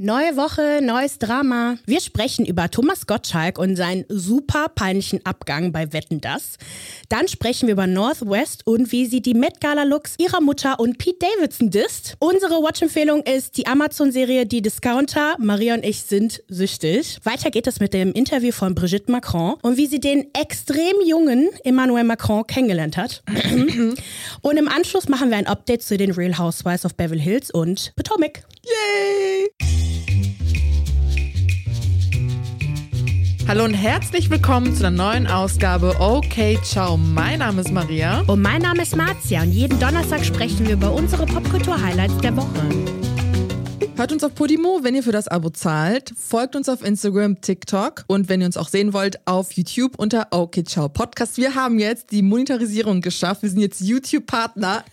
Neue Woche, neues Drama. Wir sprechen über Thomas Gottschalk und seinen super peinlichen Abgang bei Wetten Das. Dann sprechen wir über Northwest und wie sie die Met Gala Looks ihrer Mutter und Pete Davidson disst. Unsere Watch-Empfehlung ist die Amazon-Serie Die Discounter. Maria und ich sind süchtig. Weiter geht es mit dem Interview von Brigitte Macron und wie sie den extrem jungen Emmanuel Macron kennengelernt hat. und im Anschluss machen wir ein Update zu den Real Housewives of Beverly Hills und Potomac. Yay! Hallo und herzlich willkommen zu einer neuen Ausgabe Okay, ciao. Mein Name ist Maria. Und mein Name ist Marzia und jeden Donnerstag sprechen wir über unsere Popkultur-Highlights der Woche. Hört uns auf Podimo, wenn ihr für das Abo zahlt. Folgt uns auf Instagram, TikTok und wenn ihr uns auch sehen wollt, auf YouTube unter Okay Ciao Podcast. Wir haben jetzt die Monetarisierung geschafft. Wir sind jetzt YouTube-Partner.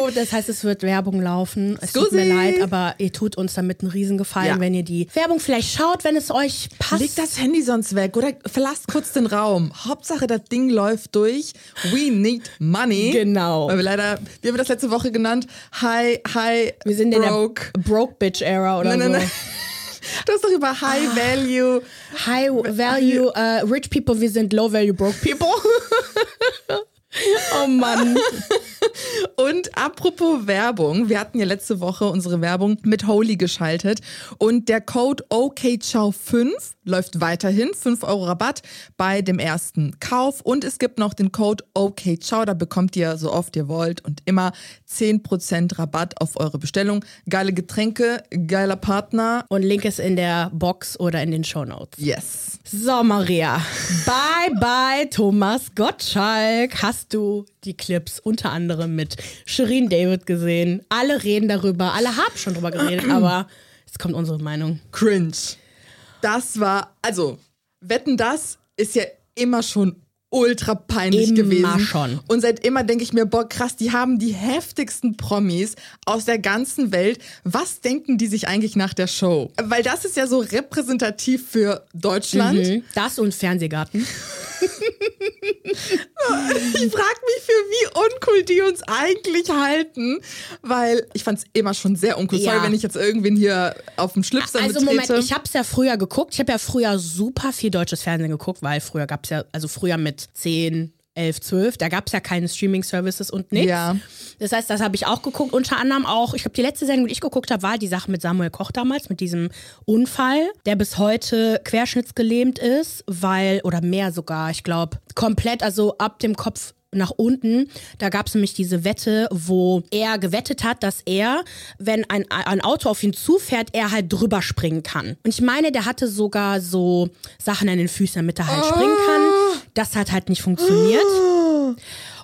Oh, das heißt, es wird Werbung laufen. Es Scusi. tut mir leid, aber ihr tut uns damit einen Riesengefallen, ja. wenn ihr die Werbung vielleicht schaut, wenn es euch passt. Legt das Handy sonst weg oder verlasst kurz den Raum. Hauptsache, das Ding läuft durch. We need money. Genau. Weil wir leider, wie haben wir das letzte Woche genannt? Hi, hi, wir sind broke. in der Broke Bitch Era oder nein, so. Nein, nein. Du hast doch über High Value. High Value, uh, Rich People, wir sind Low Value Broke People. oh Mann. Und apropos Werbung, wir hatten ja letzte Woche unsere Werbung mit Holy geschaltet und der Code OKCHOW5 läuft weiterhin. 5 Euro Rabatt bei dem ersten Kauf und es gibt noch den Code OKCHOW, da bekommt ihr so oft ihr wollt und immer 10% Rabatt auf eure Bestellung. Geile Getränke, geiler Partner. Und Link ist in der Box oder in den Show Notes. Yes. So, Maria. bye, bye, Thomas Gottschalk. Hast du die Clips unter anderem mit Shirin David gesehen? Alle reden darüber. Alle haben schon drüber geredet, aber jetzt kommt unsere Meinung. Cringe. Das war, also, wetten, das ist ja immer schon ultra peinlich immer gewesen. schon. Und seit immer denke ich mir, boah, krass, die haben die heftigsten Promis aus der ganzen Welt. Was denken die sich eigentlich nach der Show? Weil das ist ja so repräsentativ für Deutschland. Mhm. Das und Fernsehgarten. Ich frage mich, für wie uncool die uns eigentlich halten, weil ich fand es immer schon sehr uncool. Ja. Sorry, wenn ich jetzt irgendwen hier auf dem Schlips Also Moment, ich habe es ja früher geguckt. Ich habe ja früher super viel deutsches Fernsehen geguckt, weil früher gab es ja, also früher mit 10, 11, 12, da gab es ja keine Streaming-Services und nichts. Ja. Das heißt, das habe ich auch geguckt. Unter anderem auch, ich glaube, die letzte Sendung, die ich geguckt habe, war die Sache mit Samuel Koch damals, mit diesem Unfall, der bis heute querschnittsgelähmt ist, weil, oder mehr sogar, ich glaube, komplett, also ab dem Kopf nach unten. Da gab es nämlich diese Wette, wo er gewettet hat, dass er, wenn ein, ein Auto auf ihn zufährt, er halt drüber springen kann. Und ich meine, der hatte sogar so Sachen an den Füßen, damit er halt oh. springen kann. Das hat halt nicht funktioniert. Oh.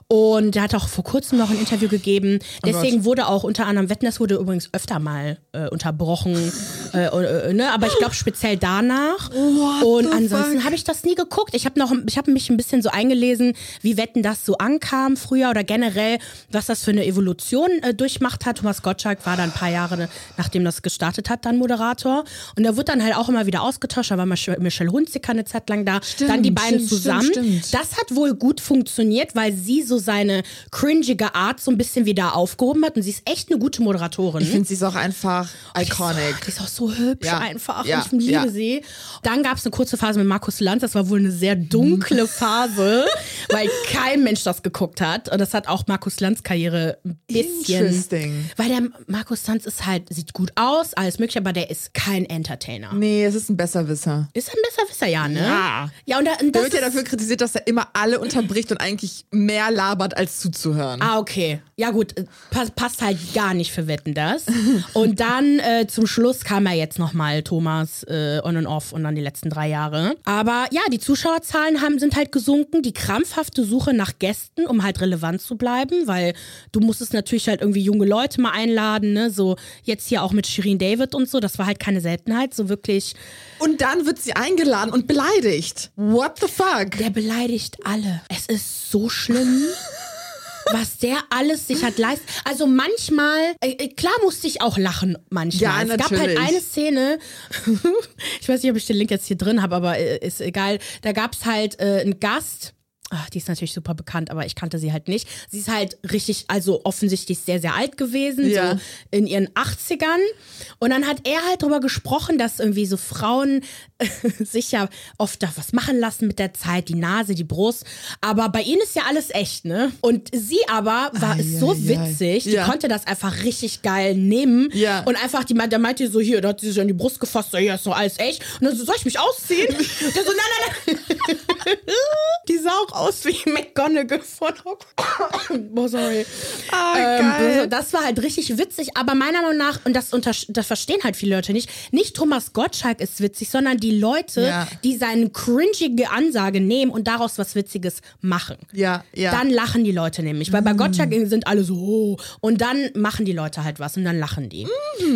Und er hat auch vor kurzem noch ein Interview gegeben. Oh Deswegen oh wurde auch unter anderem, Wetten, das wurde übrigens öfter mal äh, unterbrochen. äh, äh, ne? Aber ich glaube speziell danach. What und ansonsten habe ich das nie geguckt. Ich habe noch, ich habe mich ein bisschen so eingelesen, wie Wetten das so ankam früher oder generell, was das für eine Evolution äh, durchmacht hat. Thomas Gottschalk war dann ein paar Jahre, nachdem das gestartet hat, dann Moderator. Und er wird dann halt auch immer wieder ausgetauscht. Da war Michelle Hunziker eine Zeit lang da. Stimmt, dann die beiden stimmt, zusammen. Stimmt, das hat wohl gut funktioniert, weil sie so seine cringige Art so ein bisschen wieder aufgehoben hat. Und sie ist echt eine gute Moderatorin. Ich finde, sie ist auch einfach iconic. Die ist, auch so hübsch ja. einfach. Ja. Ich liebe ja. sie. Dann gab es eine kurze Phase mit Markus Lanz. Das war wohl eine sehr dunkle Phase, weil kein Mensch das geguckt hat. Und das hat auch Markus Lanz Karriere ein bisschen. Interesting. Weil der Markus Lanz ist halt, sieht gut aus, alles mögliche, aber der ist kein Entertainer. Nee, es ist ein Besserwisser. Ist ein Besserwisser, ja, ne? Ja. Ja, und, da, und das der wird ja dafür kritisiert, dass er immer alle unterbricht und eigentlich mehr labert labert, als zuzuhören. Ah, okay. Ja, gut, äh, Pass, passt halt gar nicht für Wetten das. und dann äh, zum Schluss kam ja jetzt nochmal Thomas äh, on and off und dann die letzten drei Jahre. Aber ja, die Zuschauerzahlen haben, sind halt gesunken. Die krampfhafte Suche nach Gästen, um halt relevant zu bleiben, weil du musstest natürlich halt irgendwie junge Leute mal einladen, ne? So jetzt hier auch mit Shirin David und so. Das war halt keine Seltenheit, so wirklich. Und dann wird sie eingeladen und beleidigt. What the fuck? Der beleidigt alle. Es ist so schlimm. Was der alles sich hat leisten. Also manchmal, äh, äh, klar musste ich auch lachen manchmal. Ja, es gab halt eine Szene, ich weiß nicht, ob ich den Link jetzt hier drin habe, aber äh, ist egal. Da gab es halt äh, einen Gast, ach, die ist natürlich super bekannt, aber ich kannte sie halt nicht. Sie ist halt richtig, also offensichtlich sehr, sehr alt gewesen, Ja. so in ihren 80ern. Und dann hat er halt drüber gesprochen, dass irgendwie so Frauen sich ja oft da was machen lassen mit der Zeit, die Nase, die Brust. Aber bei ihnen ist ja alles echt, ne? Und sie aber war Ei, so ei. witzig, die Ja. konnte das einfach richtig geil nehmen. Ja. Und einfach, die, der meinte so, hier, da hat sie sich an die Brust gefasst, so, hier ist noch alles echt. Und dann so, soll ich mich ausziehen? Der so, nein, nein, nein. die sah auch aus wie McGonagall von oh, sorry. Ah, Ähm, geil. das war halt richtig witzig, aber meiner Meinung nach, und das, unter, das verstehen halt viele Leute nicht, nicht Thomas Gottschalk ist witzig, sondern die Leute, Ja. die seine cringige Ansage nehmen und daraus was Witziges machen. Ja, ja. Dann lachen die Leute nämlich, weil bei Gottschalk sind alle so, oh, und dann machen die Leute halt was und dann lachen die.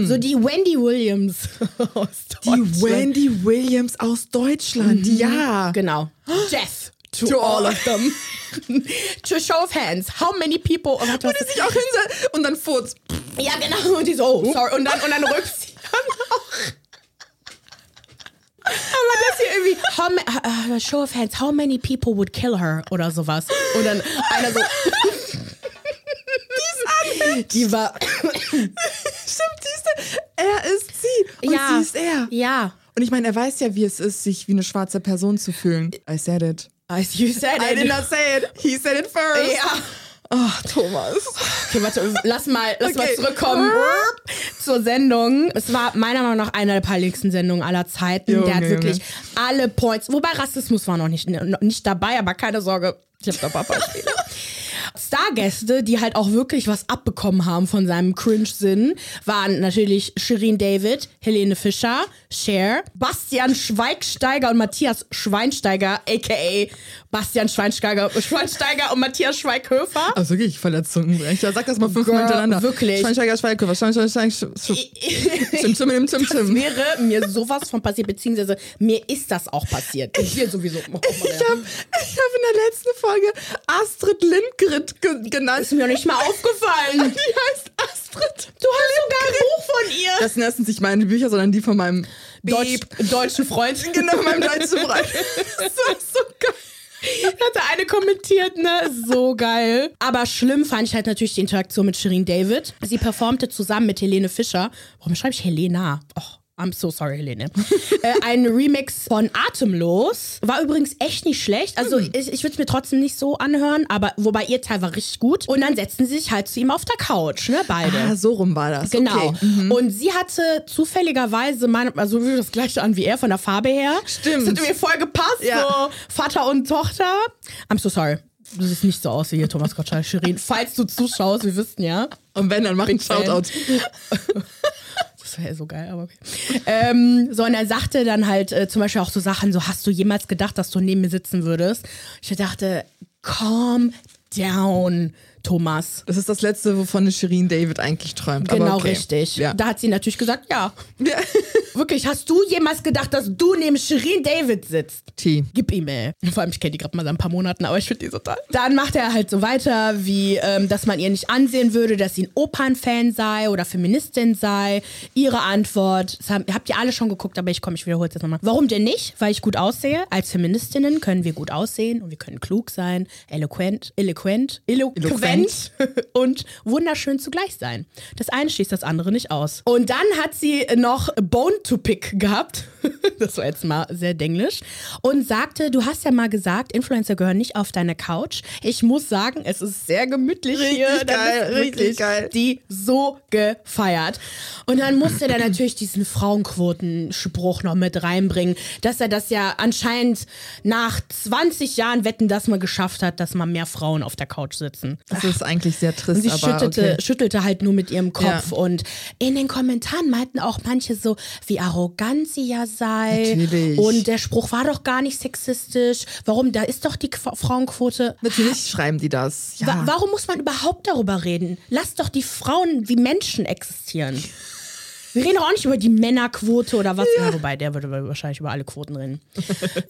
So die Wendy Williams aus die Deutschland. Wendy Williams aus Deutschland. Ja. Genau. Death to, To all of them. to show of hands. How many people. Oh, Wo die sich auch hinsetzt und dann furzt. Ja, genau. Und die so, oh, sorry. Und dann, und dann rückt sie dann auch. Aber das hier irgendwie, how uh, show of hands, how many people would kill her oder sowas. Und dann einer so. Die war. Stimmt, siehst du? Er ist sie und ja. sie ist er. Ja. Und ich meine, er weiß ja, wie es ist, sich wie eine schwarze Person zu fühlen. I said it. As you said I it. did not say it. He said it first. Ja. Oh, Thomas. Okay, warte, lass mal, lass mal Okay. zurückkommen zur Sendung. Es war meiner Meinung nach eine der peinlichsten Sendungen aller Zeiten. Junge, der hat wirklich alle Points, wobei Rassismus war noch nicht, noch nicht dabei, aber keine Sorge, ich habe da ein paar Beispiele. Stargäste, die halt auch wirklich was abbekommen haben von seinem Cringe-Sinn, waren natürlich Shirin David, Helene Fischer, Cher, Bastian Schweigsteiger und Matthias Schweinsteiger, aka Bastian Schweinsteiger, Schweinsteiger und Matthias Schweighöfer. Also wirklich voller Zungenbrecher. Sag das mal fünfmal Girl, hintereinander. wirklich. Schweinsteiger, Schweighöfer, Schweinsteiger, Schweinsteiger, Tim, Tim, Das Tim. wäre mir sowas von passiert, beziehungsweise mir ist das auch passiert. Und hier sowieso. Oh, Ich habe ich hab in der letzten Folge Astrid Lindgren ge genannt. ist mir nicht mal aufgefallen. Die heißt Astrid. Du hast sogar ein Buch von ihr. Das sind erstens nicht meine Bücher, sondern die von meinem Deutsch, deutschen Freund. Genau, meinem deutschen Freund. Das ist so geil. Hatte eine kommentiert, ne? So geil. Aber schlimm fand ich halt natürlich die Interaktion mit Shirin David. Sie performte zusammen mit Helene Fischer. Warum schreibe ich Helena? Och. I'm so sorry, Helene. äh, ein Remix von Atemlos. War übrigens echt nicht schlecht. Also ich, ich würde es mir trotzdem nicht so anhören, aber wobei ihr Teil war richtig gut. Und dann setzten sie sich halt zu ihm auf der Couch, ne? Beide. Ah, so rum war das. Genau. Okay. Und sie hatte zufälligerweise, meine, also das gleiche an wie er von der Farbe her. Stimmt. Das hat mir voll gepasst, Ja. so Vater und Tochter. I'm so sorry. Du siehst nicht so aus wie hier Thomas Gottschalk, Shirin. Falls du zuschaust, wir wissen ja. Und wenn, dann mach ein Big Fan. Shoutout. Das wäre so geil, aber okay. Ähm, so, und er sagte dann halt äh, zum Beispiel auch so Sachen, so, hast du jemals gedacht, dass du neben mir sitzen würdest? Ich dachte, calm down, Thomas. Das ist das Letzte, wovon eine Shirin David eigentlich träumt. Genau okay. richtig. Ja. Da hat sie natürlich gesagt, ja. Ja. Wirklich, hast du jemals gedacht, dass du neben Shirin David sitzt? T. Gib ihm, ey. Vor allem, ich kenne die gerade mal seit ein paar Monaten, aber ich finde die so toll. Dann macht er halt so weiter, wie, ähm, dass man ihr nicht ansehen würde, dass sie ein Opernfan sei oder Feministin sei. Ihre Antwort, das haben, habt ihr alle schon geguckt, aber ich komme, ich wiederhole es jetzt nochmal. Warum denn nicht? Weil ich gut aussehe. Als Feministinnen können wir gut aussehen und wir können klug sein, eloquent, eloquent, eloquent und wunderschön zugleich sein. Das eine schließt das andere nicht aus. Und dann hat sie noch Bone to Pick gehabt. das war jetzt mal sehr denglisch. Und sagte, du hast ja mal gesagt, Influencer gehören nicht auf deine Couch. Ich muss sagen, es ist sehr gemütlich Richtig hier. Geil, richtig geil. Die so gefeiert. Und dann musste er natürlich diesen Frauenquotenspruch noch mit reinbringen, dass er das ja anscheinend nach 20 Jahren Wetten, dass man geschafft hat, dass mal mehr Frauen auf der Couch sitzen. Das ist eigentlich sehr trist, Und sie aber schüttelte, okay. schüttelte halt nur mit ihrem Kopf. Ja. Und in den Kommentaren meinten auch manche so, wie arrogant sie ja sei. Natürlich. Und der Spruch war doch gar nicht sexistisch. Warum? Da ist doch die Qu Frauenquote. Natürlich schreiben die das. Ja. Wa warum muss man überhaupt darüber reden? Lass doch die Frauen wie Menschen existieren. Wir reden auch nicht über die Männerquote oder was. Ja. wobei, der würde wahrscheinlich über alle Quoten reden.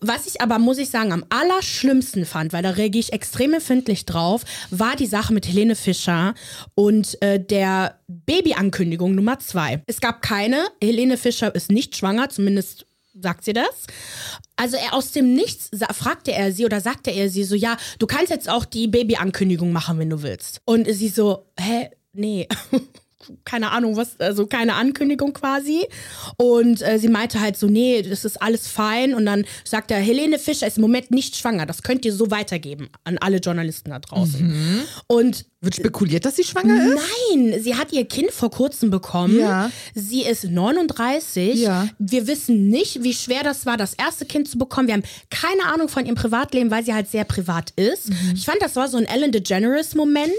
was ich aber, muss ich sagen, am allerschlimmsten fand, weil da reagiere ich extrem empfindlich drauf, war die Sache mit Helene Fischer und äh, der Babyankündigung Nummer zwei. Es gab keine. Helene Fischer ist nicht schwanger, zumindest sagt sie das. Also er aus dem Nichts fragte er sie oder sagte er sie so, ja, du kannst jetzt auch die Babyankündigung machen, wenn du willst. Und sie so, hä, nee. keine Ahnung, was, also keine Ankündigung quasi. Und äh, sie meinte halt so, nee, das ist alles fein. Und dann sagt er, Helene Fischer ist im Moment nicht schwanger. Das könnt ihr so weitergeben an alle Journalisten da draußen. Mhm. Und wird spekuliert, dass sie schwanger ist? Nein, sie hat ihr Kind vor kurzem bekommen. Ja. Sie ist 39. Ja. Wir wissen nicht, wie schwer das war, das erste Kind zu bekommen. Wir haben keine Ahnung von ihrem Privatleben, weil sie halt sehr privat ist. Mhm. Ich fand, das war so ein Ellen DeGeneres-Moment,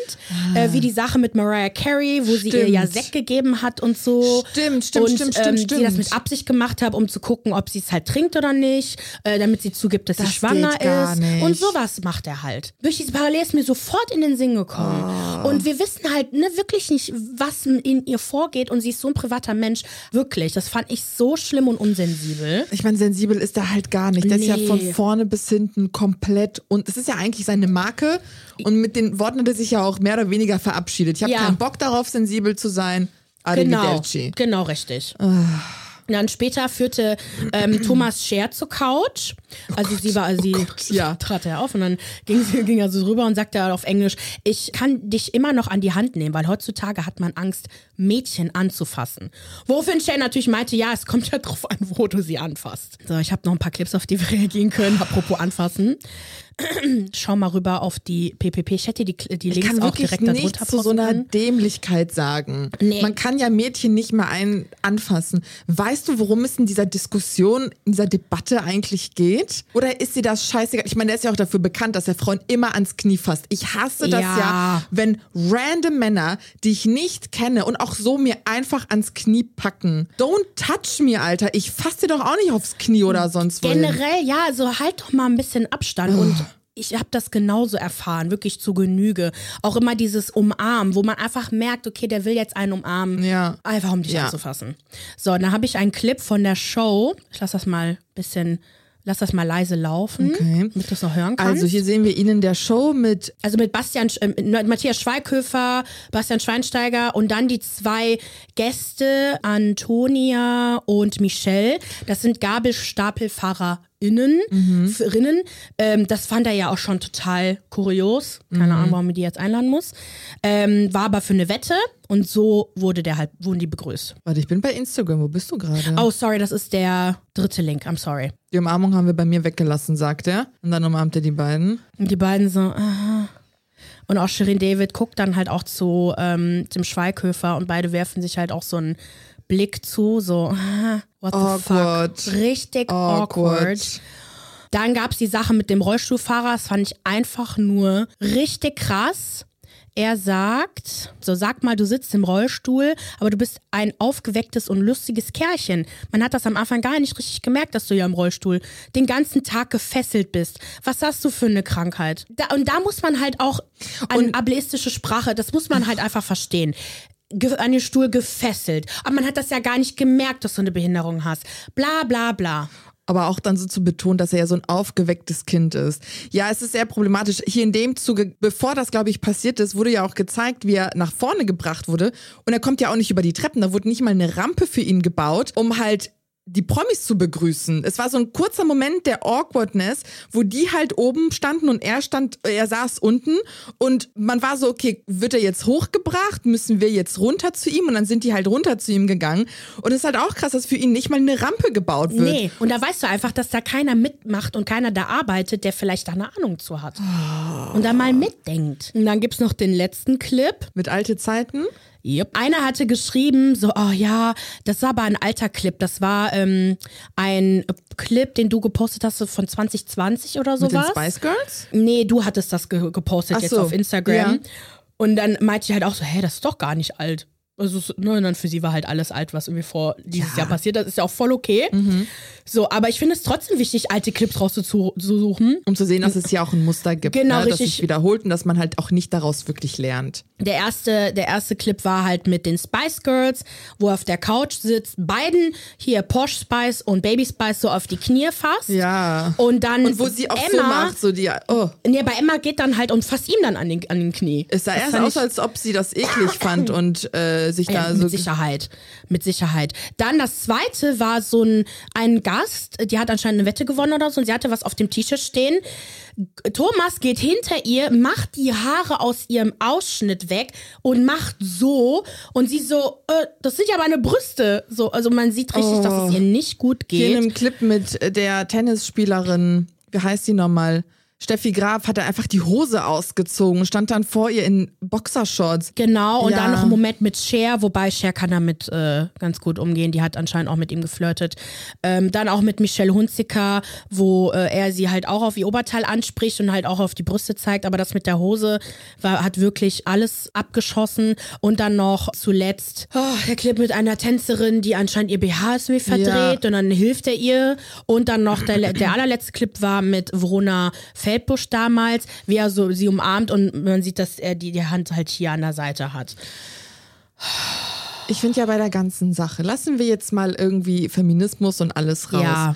ah. äh, wie die Sache mit Mariah Carey, wo stimmt. sie ihr ja Sekt gegeben hat und so. Stimmt, stimmt, und, stimmt, ähm, stimmt. sie das mit Absicht gemacht hat, um zu gucken, ob sie es halt trinkt oder nicht, äh, damit sie zugibt, dass das sie schwanger ist. Nicht. Und sowas macht er halt. Durch diese Parallel ist mir sofort in den Sinn gekommen. Oh. Und wir wissen halt ne, wirklich nicht, was in ihr vorgeht. Und sie ist so ein privater Mensch. Wirklich. Das fand ich so schlimm und unsensibel. Ich meine, sensibel ist er halt gar nicht. Der nee. ist ja von vorne bis hinten komplett. Und es ist ja eigentlich seine Marke. Und mit den Worten hat er sich ja auch mehr oder weniger verabschiedet. Ich habe ja. keinen Bock darauf, sensibel zu sein. Genau, genau richtig. Ah. Dann später führte ähm, Thomas Scher zur Couch. Oh also Gott, sie war, also sie oh ja. trat er auf und dann ging, sie, ging er so rüber und sagte auf Englisch, ich kann dich immer noch an die Hand nehmen, weil heutzutage hat man Angst, Mädchen anzufassen. Woraufhin Scher natürlich meinte, ja, es kommt ja drauf an, wo du sie anfasst. So, ich habe noch ein paar Clips, auf die wir reagieren können, apropos anfassen. Schau mal rüber auf die PPP. Ich hätte die, die Links ich auch direkt darunter nicht zu so einer Dämlichkeit sagen. Nee. Man kann ja Mädchen nicht mehr ein anfassen. Weißt du, worum es in dieser Diskussion, in dieser Debatte eigentlich geht? Oder ist dir das scheißegal? Ich meine, der ist ja auch dafür bekannt, dass er Frauen immer ans Knie fasst. Ich hasse das ja, ja wenn random Männer, die ich nicht kenne und auch so mir einfach ans Knie packen. Don't touch me, Alter. Ich fasse dir doch auch nicht aufs Knie oder sonst was. Generell, ja, so halt doch mal ein bisschen Abstand und ich habe das genauso erfahren, wirklich zu Genüge. Auch immer dieses Umarmen, wo man einfach merkt, okay, der will jetzt einen umarmen, ja. einfach um dich ja. anzufassen. So, dann habe ich einen Clip von der Show. Ich lasse das mal ein bisschen Lass das mal leise laufen, okay. damit du es noch hören kannst. Also hier sehen wir ihn in der Show mit... Also mit Bastian, äh, Matthias Schweighöfer, Bastian Schweinsteiger und dann die zwei Gäste, Antonia und Michelle. Das sind Gabelstapelfahrer Innen, mhm. Rinnen. Ähm, das fand er ja auch schon total kurios. Keine mhm. Ahnung, warum er die jetzt einladen muss. Ähm, war aber für eine Wette und so wurde der halt, wurden die begrüßt. Warte, ich bin bei Instagram. Wo bist du gerade? Oh, sorry, das ist der dritte Link. I'm sorry. Die Umarmung haben wir bei mir weggelassen, sagt er. Und dann umarmt er die beiden. Und die beiden so, aha. Und auch Shirin David guckt dann halt auch zu ähm, dem Schweighöfer und beide werfen sich halt auch so einen Blick zu, so, what the awkward. fuck. Richtig awkward. awkward. Dann gab es die Sache mit dem Rollstuhlfahrer, das fand ich einfach nur richtig krass. Er sagt, so sag mal, du sitzt im Rollstuhl, aber du bist ein aufgewecktes und lustiges Kerlchen. Man hat das am Anfang gar nicht richtig gemerkt, dass du ja im Rollstuhl den ganzen Tag gefesselt bist. Was hast du für eine Krankheit? Da, und da muss man halt auch an ableistische Sprache, das muss man halt einfach verstehen an den Stuhl gefesselt. Aber man hat das ja gar nicht gemerkt, dass du eine Behinderung hast. Bla bla bla aber auch dann so zu betonen, dass er ja so ein aufgewecktes Kind ist. Ja, es ist sehr problematisch. Hier in dem Zuge, bevor das, glaube ich, passiert ist, wurde ja auch gezeigt, wie er nach vorne gebracht wurde. Und er kommt ja auch nicht über die Treppen. Da wurde nicht mal eine Rampe für ihn gebaut, um halt die Promis zu begrüßen. Es war so ein kurzer Moment der Awkwardness, wo die halt oben standen und er stand, er saß unten und man war so, okay, wird er jetzt hochgebracht? Müssen wir jetzt runter zu ihm? Und dann sind die halt runter zu ihm gegangen. Und es ist halt auch krass, dass für ihn nicht mal eine Rampe gebaut wird. Nee, und da weißt du einfach, dass da keiner mitmacht und keiner da arbeitet, der vielleicht da eine Ahnung zu hat. Oh. Und da mal mitdenkt. Und dann gibt's noch den letzten Clip. Mit alte Zeiten? Yep. Einer hatte geschrieben, so, oh ja, das war aber ein alter Clip. Das war ähm, ein Clip, den du gepostet hast von 2020 oder sowas. Mit den Spice Girls? Nee, du hattest das ge gepostet Ach jetzt so. auf Instagram. Ja. Und dann meinte ich halt auch so, hä, das ist doch gar nicht alt. Also, ne, dann für sie war halt alles alt, was irgendwie vor dieses ja. Jahr passiert ist. Ist ja auch voll okay. Mhm. So, aber ich finde es trotzdem wichtig, alte Clips rauszusuchen. Um zu sehen, dass es ja auch ein Muster gibt, genau, ne, dass sich wiederholt und dass man halt auch nicht daraus wirklich lernt. Der erste, der erste Clip war halt mit den Spice Girls, wo er auf der Couch sitzt, beiden hier Posh Spice und Baby Spice so auf die Knie fasst. Ja. Und dann und wo sie auch Emma, so macht, so die, oh. Nee, bei Emma geht dann halt und fasst ihm dann an den, an den Knie. Es sah erst aus, als ob sie das eklig fand und äh, äh, sich da ja, so. Mit Sicherheit. Mit Sicherheit. Dann das zweite war so ein, ein Gast, die hat anscheinend eine Wette gewonnen oder so und sie hatte was auf dem T-Shirt stehen. Thomas geht hinter ihr, macht die Haare aus ihrem Ausschnitt weg und macht so und sie so, äh, das sind ja meine Brüste. So, also man sieht richtig, oh. dass es ihr nicht gut geht. Hier in einem Clip mit der Tennisspielerin, wie heißt sie nochmal? Steffi Graf hat einfach die Hose ausgezogen, stand dann vor ihr in Boxershorts. Genau, und ja. dann noch ein Moment mit Cher, wobei Cher kann damit äh, ganz gut umgehen, die hat anscheinend auch mit ihm geflirtet. Ähm, dann auch mit Michelle Hunziker, wo äh, er sie halt auch auf ihr Oberteil anspricht und halt auch auf die Brüste zeigt, aber das mit der Hose war, hat wirklich alles abgeschossen. Und dann noch zuletzt oh, der Clip mit einer Tänzerin, die anscheinend ihr BH ist verdreht ja. und dann hilft er ihr. Und dann noch der, der allerletzte Clip war mit Verona Fett Feldbusch damals, wie er so sie umarmt und man sieht, dass er die, die Hand halt hier an der Seite hat. Ich finde ja bei der ganzen Sache, lassen wir jetzt mal irgendwie Feminismus und alles raus. Ja.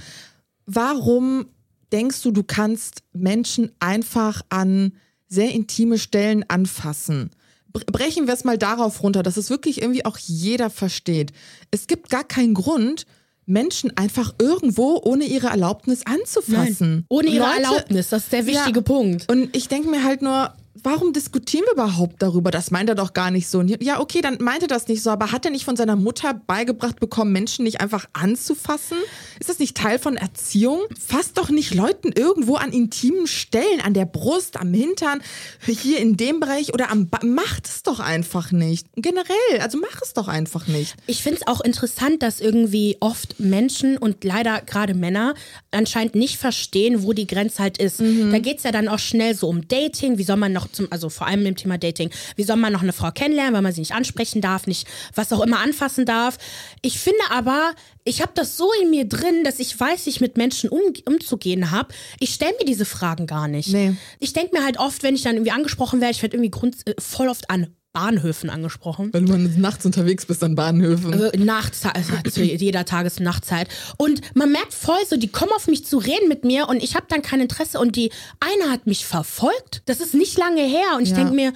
Warum denkst du, du kannst Menschen einfach an sehr intime Stellen anfassen? Brechen wir es mal darauf runter, dass es wirklich irgendwie auch jeder versteht. Es gibt gar keinen Grund, Menschen einfach irgendwo ohne ihre Erlaubnis anzufassen. Nein, ohne ihre Leute, Erlaubnis, das ist der wichtige ja, Punkt. Und ich denke mir halt nur, warum diskutieren wir überhaupt darüber? Das meint er doch gar nicht so. Ja, okay, dann meint er das nicht so, aber hat er nicht von seiner Mutter beigebracht bekommen, Menschen nicht einfach anzufassen? Ist das nicht Teil von Erziehung? Fasst doch nicht Leuten irgendwo an intimen Stellen, an der Brust, am Hintern, hier in dem Bereich oder am ba Macht es doch einfach nicht. Generell, also mach es doch einfach nicht. Ich finde es auch interessant, dass irgendwie oft Menschen und leider gerade Männer anscheinend nicht verstehen, wo die Grenze halt ist. Mhm. Da geht es ja dann auch schnell so um Dating, wie soll man noch zum, also vor allem im Thema Dating, wie soll man noch eine Frau kennenlernen, weil man sie nicht ansprechen darf, nicht was auch immer anfassen darf. Ich finde aber, ich habe das so in mir drin, dass ich weiß, wie ich mit Menschen um, umzugehen habe. Ich stelle mir diese Fragen gar nicht. Nee. Ich denke mir halt oft, wenn ich dann irgendwie angesprochen werde, ich werde irgendwie grund, äh, voll oft an Bahnhöfen angesprochen. Weil du nachts unterwegs bist an Bahnhöfen. Also nachts, also zu jeder Tages- und Nachtzeit. Und man merkt voll so, die kommen auf mich zu reden mit mir und ich habe dann kein Interesse. Und die eine hat mich verfolgt. Das ist nicht lange her. Und ich ja. denke mir,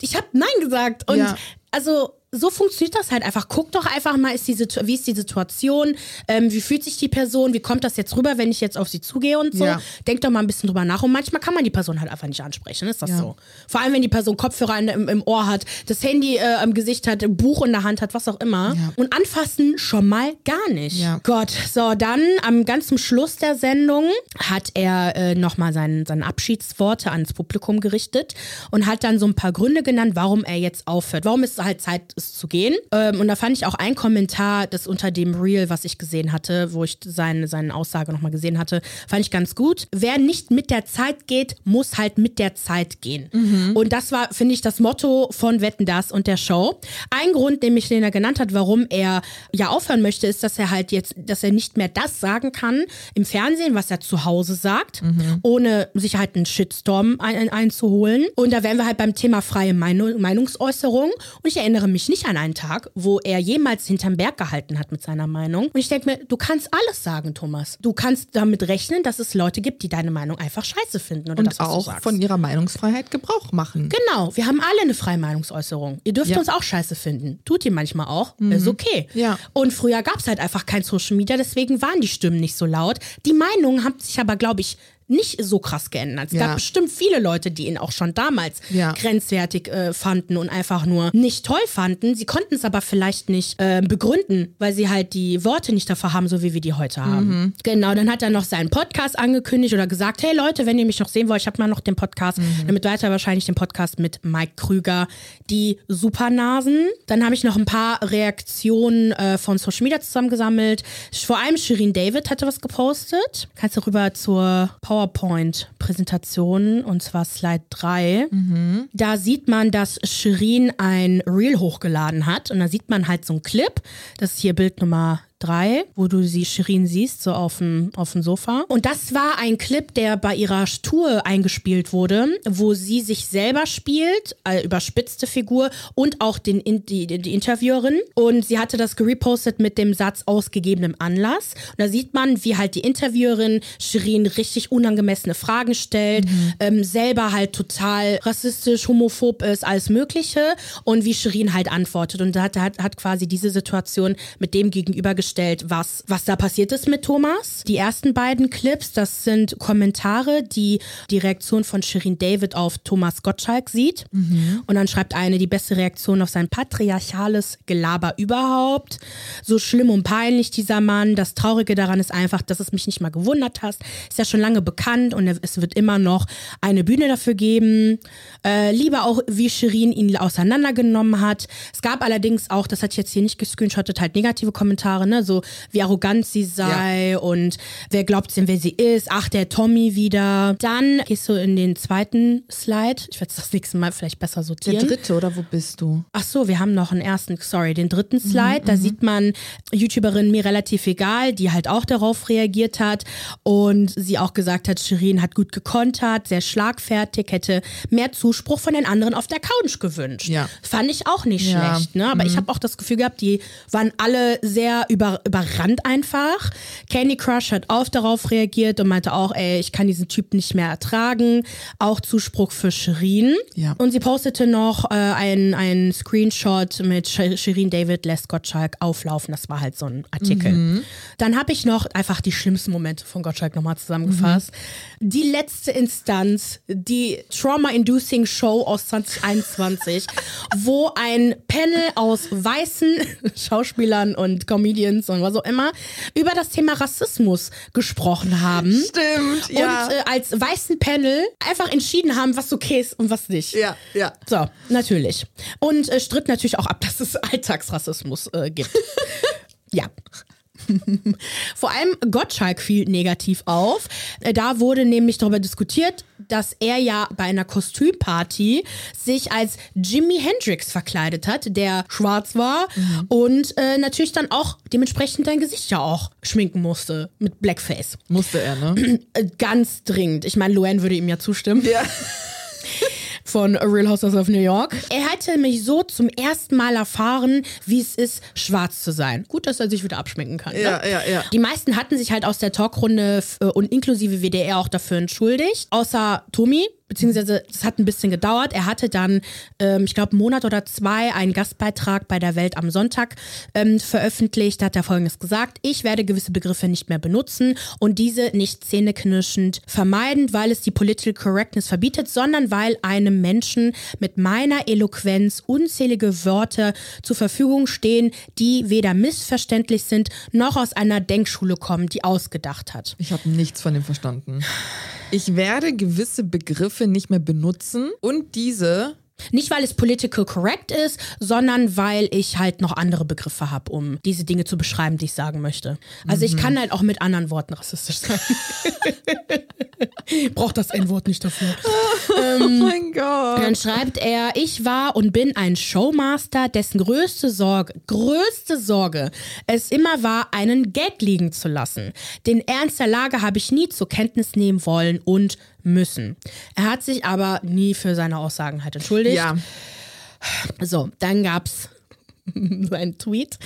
ich habe Nein gesagt. Und ja. also so funktioniert das halt einfach. Guck doch einfach mal, ist die wie ist die Situation, ähm, wie fühlt sich die Person, wie kommt das jetzt rüber, wenn ich jetzt auf sie zugehe und so. Ja. Denk doch mal ein bisschen drüber nach und manchmal kann man die Person halt einfach nicht ansprechen, ist das ja. so. Vor allem, wenn die Person Kopfhörer im, im Ohr hat, das Handy äh, im Gesicht hat, ein Buch in der Hand hat, was auch immer. Ja. Und anfassen schon mal gar nicht. Gott, so, dann am ganzen Schluss der Sendung hat er äh, nochmal seine, seine Abschiedsworte ans Publikum gerichtet und hat dann so ein paar Gründe genannt, warum er jetzt aufhört. Warum ist halt Zeit es zu gehen. Ähm, und da fand ich auch ein Kommentar, das unter dem Reel, was ich gesehen hatte, wo ich seine, seine Aussage nochmal gesehen hatte, fand ich ganz gut. Wer nicht mit der Zeit geht, muss halt mit der Zeit gehen. Mhm. Und das war, finde ich, das Motto von Wetten Das und der Show. Ein Grund, den mich Lena genannt hat, warum er ja aufhören möchte, ist, dass er halt jetzt, dass er nicht mehr das sagen kann im Fernsehen, was er zu Hause sagt, mhm. ohne sich halt einen Shitstorm ein, einzuholen. Und da wären wir halt beim Thema freie Meinung, Meinungsäußerung. Und ich erinnere mich nicht an einen Tag, wo er jemals hinterm Berg gehalten hat mit seiner Meinung. Und ich denke mir, du kannst alles sagen, Thomas. Du kannst damit rechnen, dass es Leute gibt, die deine Meinung einfach scheiße finden. Oder Und das, auch von ihrer Meinungsfreiheit Gebrauch machen. Genau, wir haben alle eine freie Meinungsäußerung. Ihr dürft ja. uns auch scheiße finden. Tut ihr manchmal auch. Mhm. Ist okay. Ja. Und früher gab es halt einfach kein Social Media, deswegen waren die Stimmen nicht so laut. Die Meinungen haben sich aber, glaube ich, nicht so krass geändert. Es ja. gab bestimmt viele Leute, die ihn auch schon damals ja. grenzwertig äh, fanden und einfach nur nicht toll fanden. Sie konnten es aber vielleicht nicht äh, begründen, weil sie halt die Worte nicht dafür haben, so wie wir die heute haben. Mhm. Genau, dann hat er noch seinen Podcast angekündigt oder gesagt, hey Leute, wenn ihr mich noch sehen wollt, ich habe mal noch den Podcast, mhm. damit weiter wahrscheinlich den Podcast mit Mike Krüger, die Supernasen. Dann habe ich noch ein paar Reaktionen äh, von Social Media zusammengesammelt. Vor allem Shirin David hatte was gepostet. Kannst du rüber zur Power PowerPoint-Präsentation, und zwar Slide 3. Mhm. Da sieht man, dass Shirin ein Reel hochgeladen hat. Und da sieht man halt so einen Clip. Das ist hier Bild Nummer 3, wo du sie Shirin siehst, so auf dem, auf dem Sofa. Und das war ein Clip, der bei ihrer Tour eingespielt wurde, wo sie sich selber spielt, äh, überspitzte Figur und auch den, die, die Interviewerin. Und sie hatte das gerepostet mit dem Satz ausgegebenem Anlass. Und da sieht man, wie halt die Interviewerin Shirin richtig unangemessene Fragen stellt, mhm. ähm, selber halt total rassistisch, homophob ist, alles Mögliche und wie Shirin halt antwortet. Und da hat, hat, hat quasi diese Situation mit dem gegenübergestellt, was, was da passiert ist mit Thomas. Die ersten beiden Clips, das sind Kommentare, die die Reaktion von Shirin David auf Thomas Gottschalk sieht. Mhm. Und dann schreibt eine die beste Reaktion auf sein patriarchales Gelaber überhaupt. So schlimm und peinlich dieser Mann. Das Traurige daran ist einfach, dass es mich nicht mal gewundert hat. Ist ja schon lange bekannt und es wird immer noch eine Bühne dafür geben. Äh, lieber auch, wie Shirin ihn auseinandergenommen hat. Es gab allerdings auch, das hat ich jetzt hier nicht gescreenshottet, halt negative Kommentare, ne? So wie arrogant sie sei ja. und wer glaubt denn, wer sie ist. Ach, der Tommy wieder. Dann gehst du in den zweiten Slide. Ich werde es das nächste Mal vielleicht besser sortieren. Der dritte oder wo bist du? Ach so, wir haben noch einen ersten, sorry, den dritten Slide. Mhm, da mhm. sieht man YouTuberin mir relativ egal, die halt auch darauf reagiert hat und sie auch gesagt hat, Shirin hat gut gekontert, sehr schlagfertig, hätte mehr Zuspruch von den anderen auf der Couch gewünscht. Ja. Fand ich auch nicht ja. schlecht, ne? Aber mhm. ich habe auch das Gefühl gehabt, die waren alle sehr über, überrannt einfach. Candy Crush hat auch darauf reagiert und meinte auch, ey, ich kann diesen Typ nicht mehr ertragen. Auch Zuspruch für Shirin. Ja. Und sie postete noch äh, einen Screenshot mit Shirin David lässt Gottschalk auflaufen. Das war halt so ein Artikel. Mhm. Dann habe ich noch einfach die schlimmsten Momente von Gottschalk nochmal zusammengefasst. Mhm. Die letzte Instanz, die Trauma-Inducing Show aus 2021, wo ein Panel aus weißen Schauspielern und Comedians und was auch immer über das Thema Rassismus gesprochen haben. Stimmt, ja. Und äh, als weißen Panel einfach entschieden haben, was okay ist und was nicht. Ja, ja. So, natürlich. Und äh, stritt natürlich auch ab, dass es Alltagsrassismus äh, gibt. ja. Vor allem Gottschalk fiel negativ auf. Äh, da wurde nämlich darüber diskutiert, dass er ja bei einer Kostümparty sich als Jimi Hendrix verkleidet hat, der schwarz war mhm. und äh, natürlich dann auch dementsprechend dein Gesicht ja auch schminken musste mit Blackface. Musste er, ne? Äh, ganz dringend. Ich meine, Luann würde ihm ja zustimmen. Ja. von Real Housewives of New York. Er hatte mich so zum ersten Mal erfahren, wie es ist, schwarz zu sein. Gut, dass er sich wieder abschminken kann. Ja, ne? ja, ja. Die meisten hatten sich halt aus der Talkrunde und inklusive WDR auch dafür entschuldigt. Außer Tommy, beziehungsweise es hat ein bisschen gedauert. Er hatte dann, ähm, ich glaube, einen Monat oder zwei einen Gastbeitrag bei der Welt am Sonntag ähm, veröffentlicht. Da hat er folgendes gesagt: Ich werde gewisse Begriffe nicht mehr benutzen und diese nicht zähneknirschend vermeiden, weil es die Political Correctness verbietet, sondern weil einem Menschen mit meiner Eloquenz unzählige Wörter zur Verfügung stehen, die weder missverständlich sind noch aus einer Denkschule kommen, die ausgedacht hat. Ich habe nichts von dem verstanden. Ich werde gewisse Begriffe nicht mehr benutzen und diese nicht, weil es political correct ist, sondern weil ich halt noch andere Begriffe habe, um diese Dinge zu beschreiben, die ich sagen möchte. Also ich mhm. kann halt auch mit anderen Worten rassistisch sein. Braucht das N-Wort nicht dafür. Oh ähm, mein Gott. Dann schreibt er, ich war und bin ein Showmaster, dessen größte Sorge, größte Sorge es immer war, einen Gag liegen zu lassen. Den Ernst der Lage habe ich nie zur Kenntnis nehmen wollen und müssen. Er hat sich aber nie für seine Aussagen halt entschuldigt. Ja. So, dann gab's sein Tweet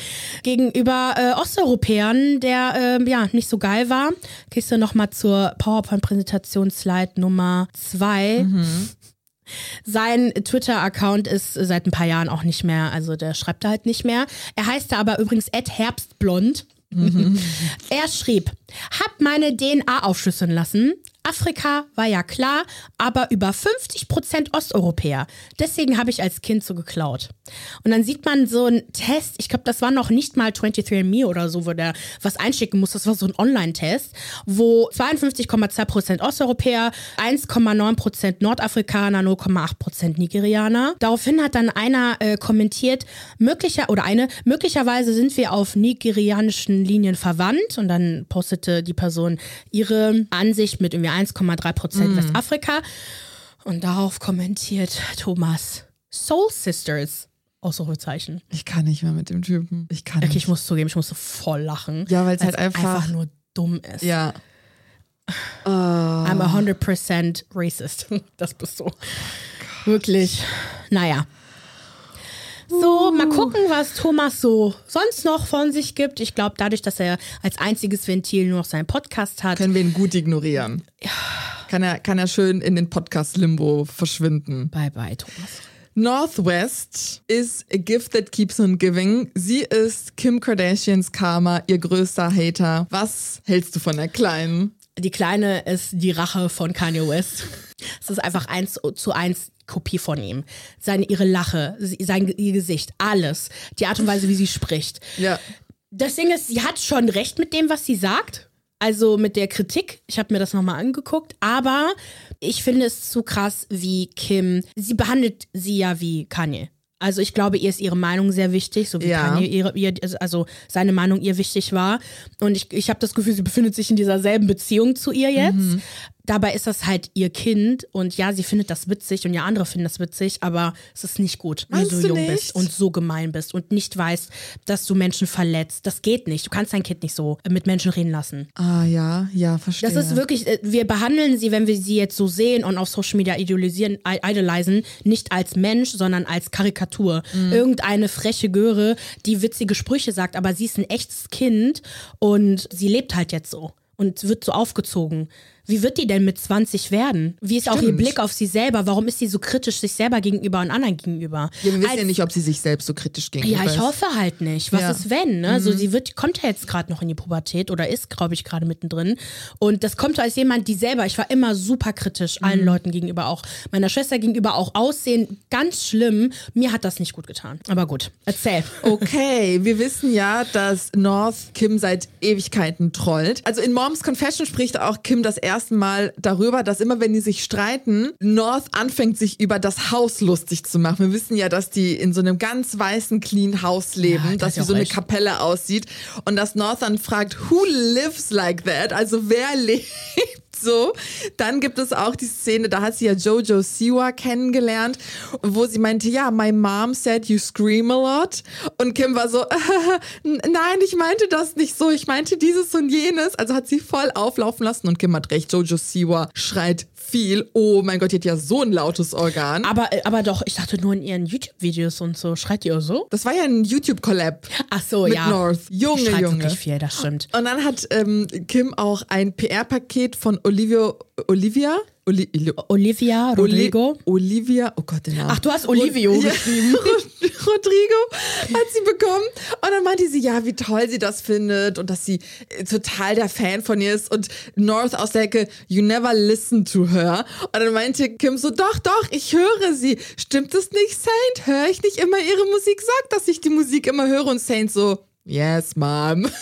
gegenüber äh, Osteuropäern, der äh, ja nicht so geil war. Gehst du nochmal zur PowerPoint-Präsentation-Slide Nummer 2. Mhm. Sein Twitter-Account ist seit ein paar Jahren auch nicht mehr, also der schreibt da halt nicht mehr. Er heißt da aber übrigens Ed Herbstblond. Mhm. Er schrieb, hab meine DNA aufschlüsseln lassen, Afrika war ja klar, aber über 50 Prozent Osteuropäer. Deswegen habe ich als Kind so geklaut. Und dann sieht man so einen Test, ich glaube, das war noch nicht mal 23andMe oder so, wo der was einschicken muss. Das war so ein Online-Test, wo 52,2 Prozent Osteuropäer, 1,9 Prozent Nordafrikaner, 0,8 Prozent Nigerianer. Daraufhin hat dann einer äh, kommentiert, möglicher oder eine, möglicherweise sind wir auf nigerianischen Linien verwandt. Und dann postete die Person ihre Ansicht mit irgendwie 1,3 Prozent mm. Westafrika. Und darauf kommentiert Thomas, Soul Sisters. Ausrufezeichen. Ich kann nicht mehr mit dem Typen. Ich kann Okay, nicht. ich muss zugeben, ich musste voll lachen. Ja, weil es halt einfach- nur dumm ist. ja. I'm a 100% racist. Das bist du. Wirklich. Naja. So, mal gucken, was Thomas so sonst noch von sich gibt. Ich glaube, dadurch, dass er als einziges Ventil nur noch seinen Podcast hat, Können wir ihn gut ignorieren. Kann er, kann er schön in den Podcast-Limbo verschwinden. bye bye, Thomas. Northwest is a gift that keeps on giving. Sie ist Kim Kardashians Karma, ihr größter Hater. Was hältst du von der Kleinen? Die Kleine ist die Rache von Kanye West. Es ist einfach eins zu eins Kopie von ihm. Seine, ihre Lache, sein ihr Gesicht, alles. Die Art und Weise, wie sie spricht. Ja. Das Ding ist, sie hat schon recht mit dem, was sie sagt. Also mit der Kritik. Ich habe mir das nochmal angeguckt. Aber ich finde es zu krass, wie Kim. Sie behandelt sie ja wie Kanye. Also ich glaube, ihr ist ihre Meinung sehr wichtig, so wie Ja. Kanye ihre, ihr, also seine Meinung ihr wichtig war. Und ich, ich habe das Gefühl, sie befindet sich in dieser selben Beziehung zu ihr jetzt. Dabei ist das halt ihr Kind und ja, sie findet das witzig und ja, andere finden das witzig, aber es ist nicht gut, wenn du du jung nicht? bist und so gemein bist und nicht weißt, dass du Menschen verletzt. Das geht nicht. Du kannst dein Kind nicht so mit Menschen reden lassen. Ah, ja, ja, verstehe. Das ist wirklich, äh, wir behandeln sie, wenn wir sie jetzt so sehen und auf Social Media idealisieren, i- idolisieren, nicht als Mensch, sondern als Karikatur. Irgendeine freche Göre, die witzige Sprüche sagt, aber sie ist ein echtes Kind und sie lebt halt jetzt so und wird so aufgezogen. Wie wird die denn mit 20 werden? Wie ist auch ihr Stimmt. Blick auf sie selber? Warum ist sie so kritisch sich selber gegenüber und anderen gegenüber? Ja, wir wissen Als- ja nicht, ob sie sich selbst so kritisch gegenüber ja, ich ist. hoffe halt nicht. Was Ja. ist wenn? Ne? Also sie wird, kommt ja jetzt gerade noch in die Pubertät oder ist, glaube ich, gerade mittendrin. Und das kommt als jemand, die selber, ich war immer super kritisch allen Leuten gegenüber, auch meiner Schwester gegenüber, auch Aussehen, ganz schlimm. Mir hat das nicht gut getan. Aber gut, erzähl. Okay, wir wissen ja, dass North Kim seit Ewigkeiten trollt. Also in Moms Confession spricht auch Kim das erste Mal darüber, dass immer wenn die sich streiten, North anfängt sich über das Haus lustig zu machen. Wir wissen ja, dass die in so einem ganz weißen, clean Haus leben, Ja, da das wie so eine recht. Kapelle aussieht. Und dass North dann fragt, who lives like that? Also wer lebt so. Dann gibt es auch die Szene, da hat sie ja Jojo Siwa kennengelernt, wo sie meinte, ja, my mom said you scream a lot. Und Kim war so, nein, ich meinte das nicht so, ich meinte dieses und jenes. Also hat sie voll auflaufen lassen und Kim hat recht, Jojo Siwa schreit viel. Oh mein Gott, die hat ja so ein lautes Organ. Aber, äh, aber doch, ich dachte nur in ihren YouTube-Videos und so. Schreit ihr auch so? Das war ja ein YouTube-Collab. Ach so, Mit ja. North. Junge, schreit Junge. wirklich viel, das stimmt. Und dann hat ähm, Kim auch ein PR-Paket von Olivia, Olivia? Oli, Olivia Rodrigo. Oli Olivia, oh Gott, den Namen. Ach, du hast Olivio Ja. geschrieben. Rodrigo hat sie bekommen. Und dann meinte sie, ja, wie toll sie das findet und dass sie äh, total der Fan von ihr ist. Und North aus der Ecke, you never listen to her. Und dann meinte Kim so, doch, doch, ich höre sie. Stimmt es nicht, Saint? Höre ich nicht immer ihre Musik? Sag, dass ich die Musik immer höre. Und Saint so, yes, Mom.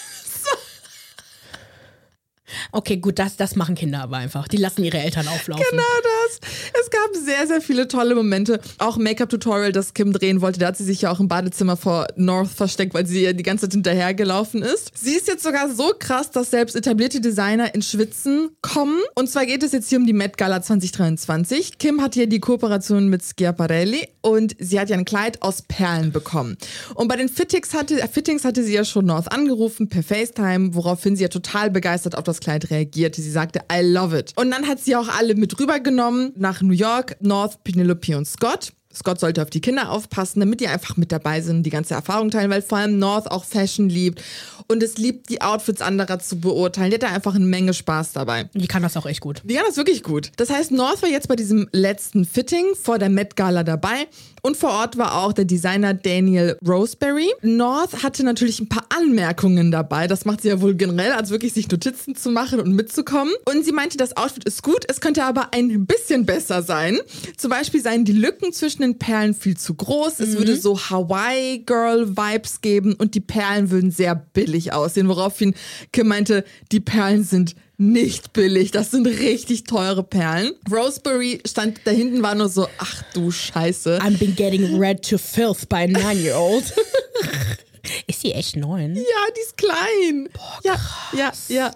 Okay, gut, das, das machen Kinder aber einfach. Die lassen ihre Eltern auflaufen. Genau das. Es gab sehr, sehr viele tolle Momente. Auch Make-up-Tutorial, das Kim drehen wollte. Da hat sie sich ja auch im Badezimmer vor North versteckt, weil sie ihr die ganze Zeit hinterhergelaufen ist. Sie ist jetzt sogar so krass, dass selbst etablierte Designer in Schwitzen kommen. Und zwar geht es jetzt hier um die Met Gala 2023. Kim hat hier die Kooperation mit Schiaparelli und sie hat ja ein Kleid aus Perlen bekommen. Und bei den Fittings hatte, Fittings hatte sie ja schon North angerufen per FaceTime, woraufhin sie ja total begeistert auf das Kleid reagierte. Sie sagte, I love it. Und dann hat sie auch alle mit rübergenommen nach New York, North, Penelope und Scott. Scott sollte auf die Kinder aufpassen, damit die einfach mit dabei sind, die ganze Erfahrung teilen, weil vor allem North auch Fashion liebt und es liebt, die Outfits anderer zu beurteilen. Die hat da einfach eine Menge Spaß dabei. Die kann das auch echt gut. Die kann das wirklich gut. Das heißt, North war jetzt bei diesem letzten Fitting vor der Met Gala dabei und vor Ort war auch der Designer Daniel Roseberry. North hatte natürlich ein paar Anmerkungen dabei. Das macht sie ja wohl generell, als wirklich sich Notizen zu machen und mitzukommen. Und sie meinte, das Outfit ist gut, es könnte aber ein bisschen besser sein. Zum Beispiel seien die Lücken zwischen den Perlen viel zu groß. Es würde so Hawaii-Girl-Vibes geben und die Perlen würden sehr billig aussehen. Woraufhin Kim meinte, die Perlen sind nicht billig. Das sind richtig teure Perlen. Roseberry stand da hinten, war nur so, ach du Scheiße. I'm been getting read to filth by a nine-year-old. Ist sie echt neun? Ja, die ist klein. ja, ja, ja.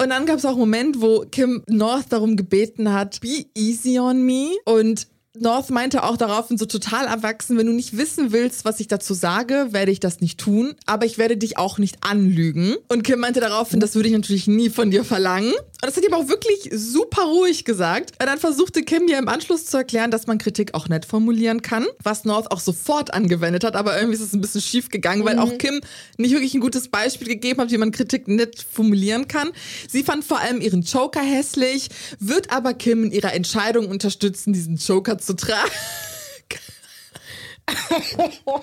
Und dann gab es auch einen Moment, wo Kim North darum gebeten hat, be easy on me. Und North meinte auch daraufhin so total erwachsen, wenn du nicht wissen willst, was ich dazu sage, werde ich das nicht tun, aber ich werde dich auch nicht anlügen. Und Kim meinte daraufhin, das würde ich natürlich nie von dir verlangen. Und das hat ihm auch wirklich super ruhig gesagt. Und dann versuchte Kim mir im Anschluss zu erklären, dass man Kritik auch nett formulieren kann, was North auch sofort angewendet hat, aber irgendwie ist es ein bisschen schief gegangen, weil mhm. auch Kim nicht wirklich ein gutes Beispiel gegeben hat, wie man Kritik nett formulieren kann. Sie fand vor allem ihren Joker hässlich, wird aber Kim in ihrer Entscheidung unterstützen, diesen Joker zu tragen.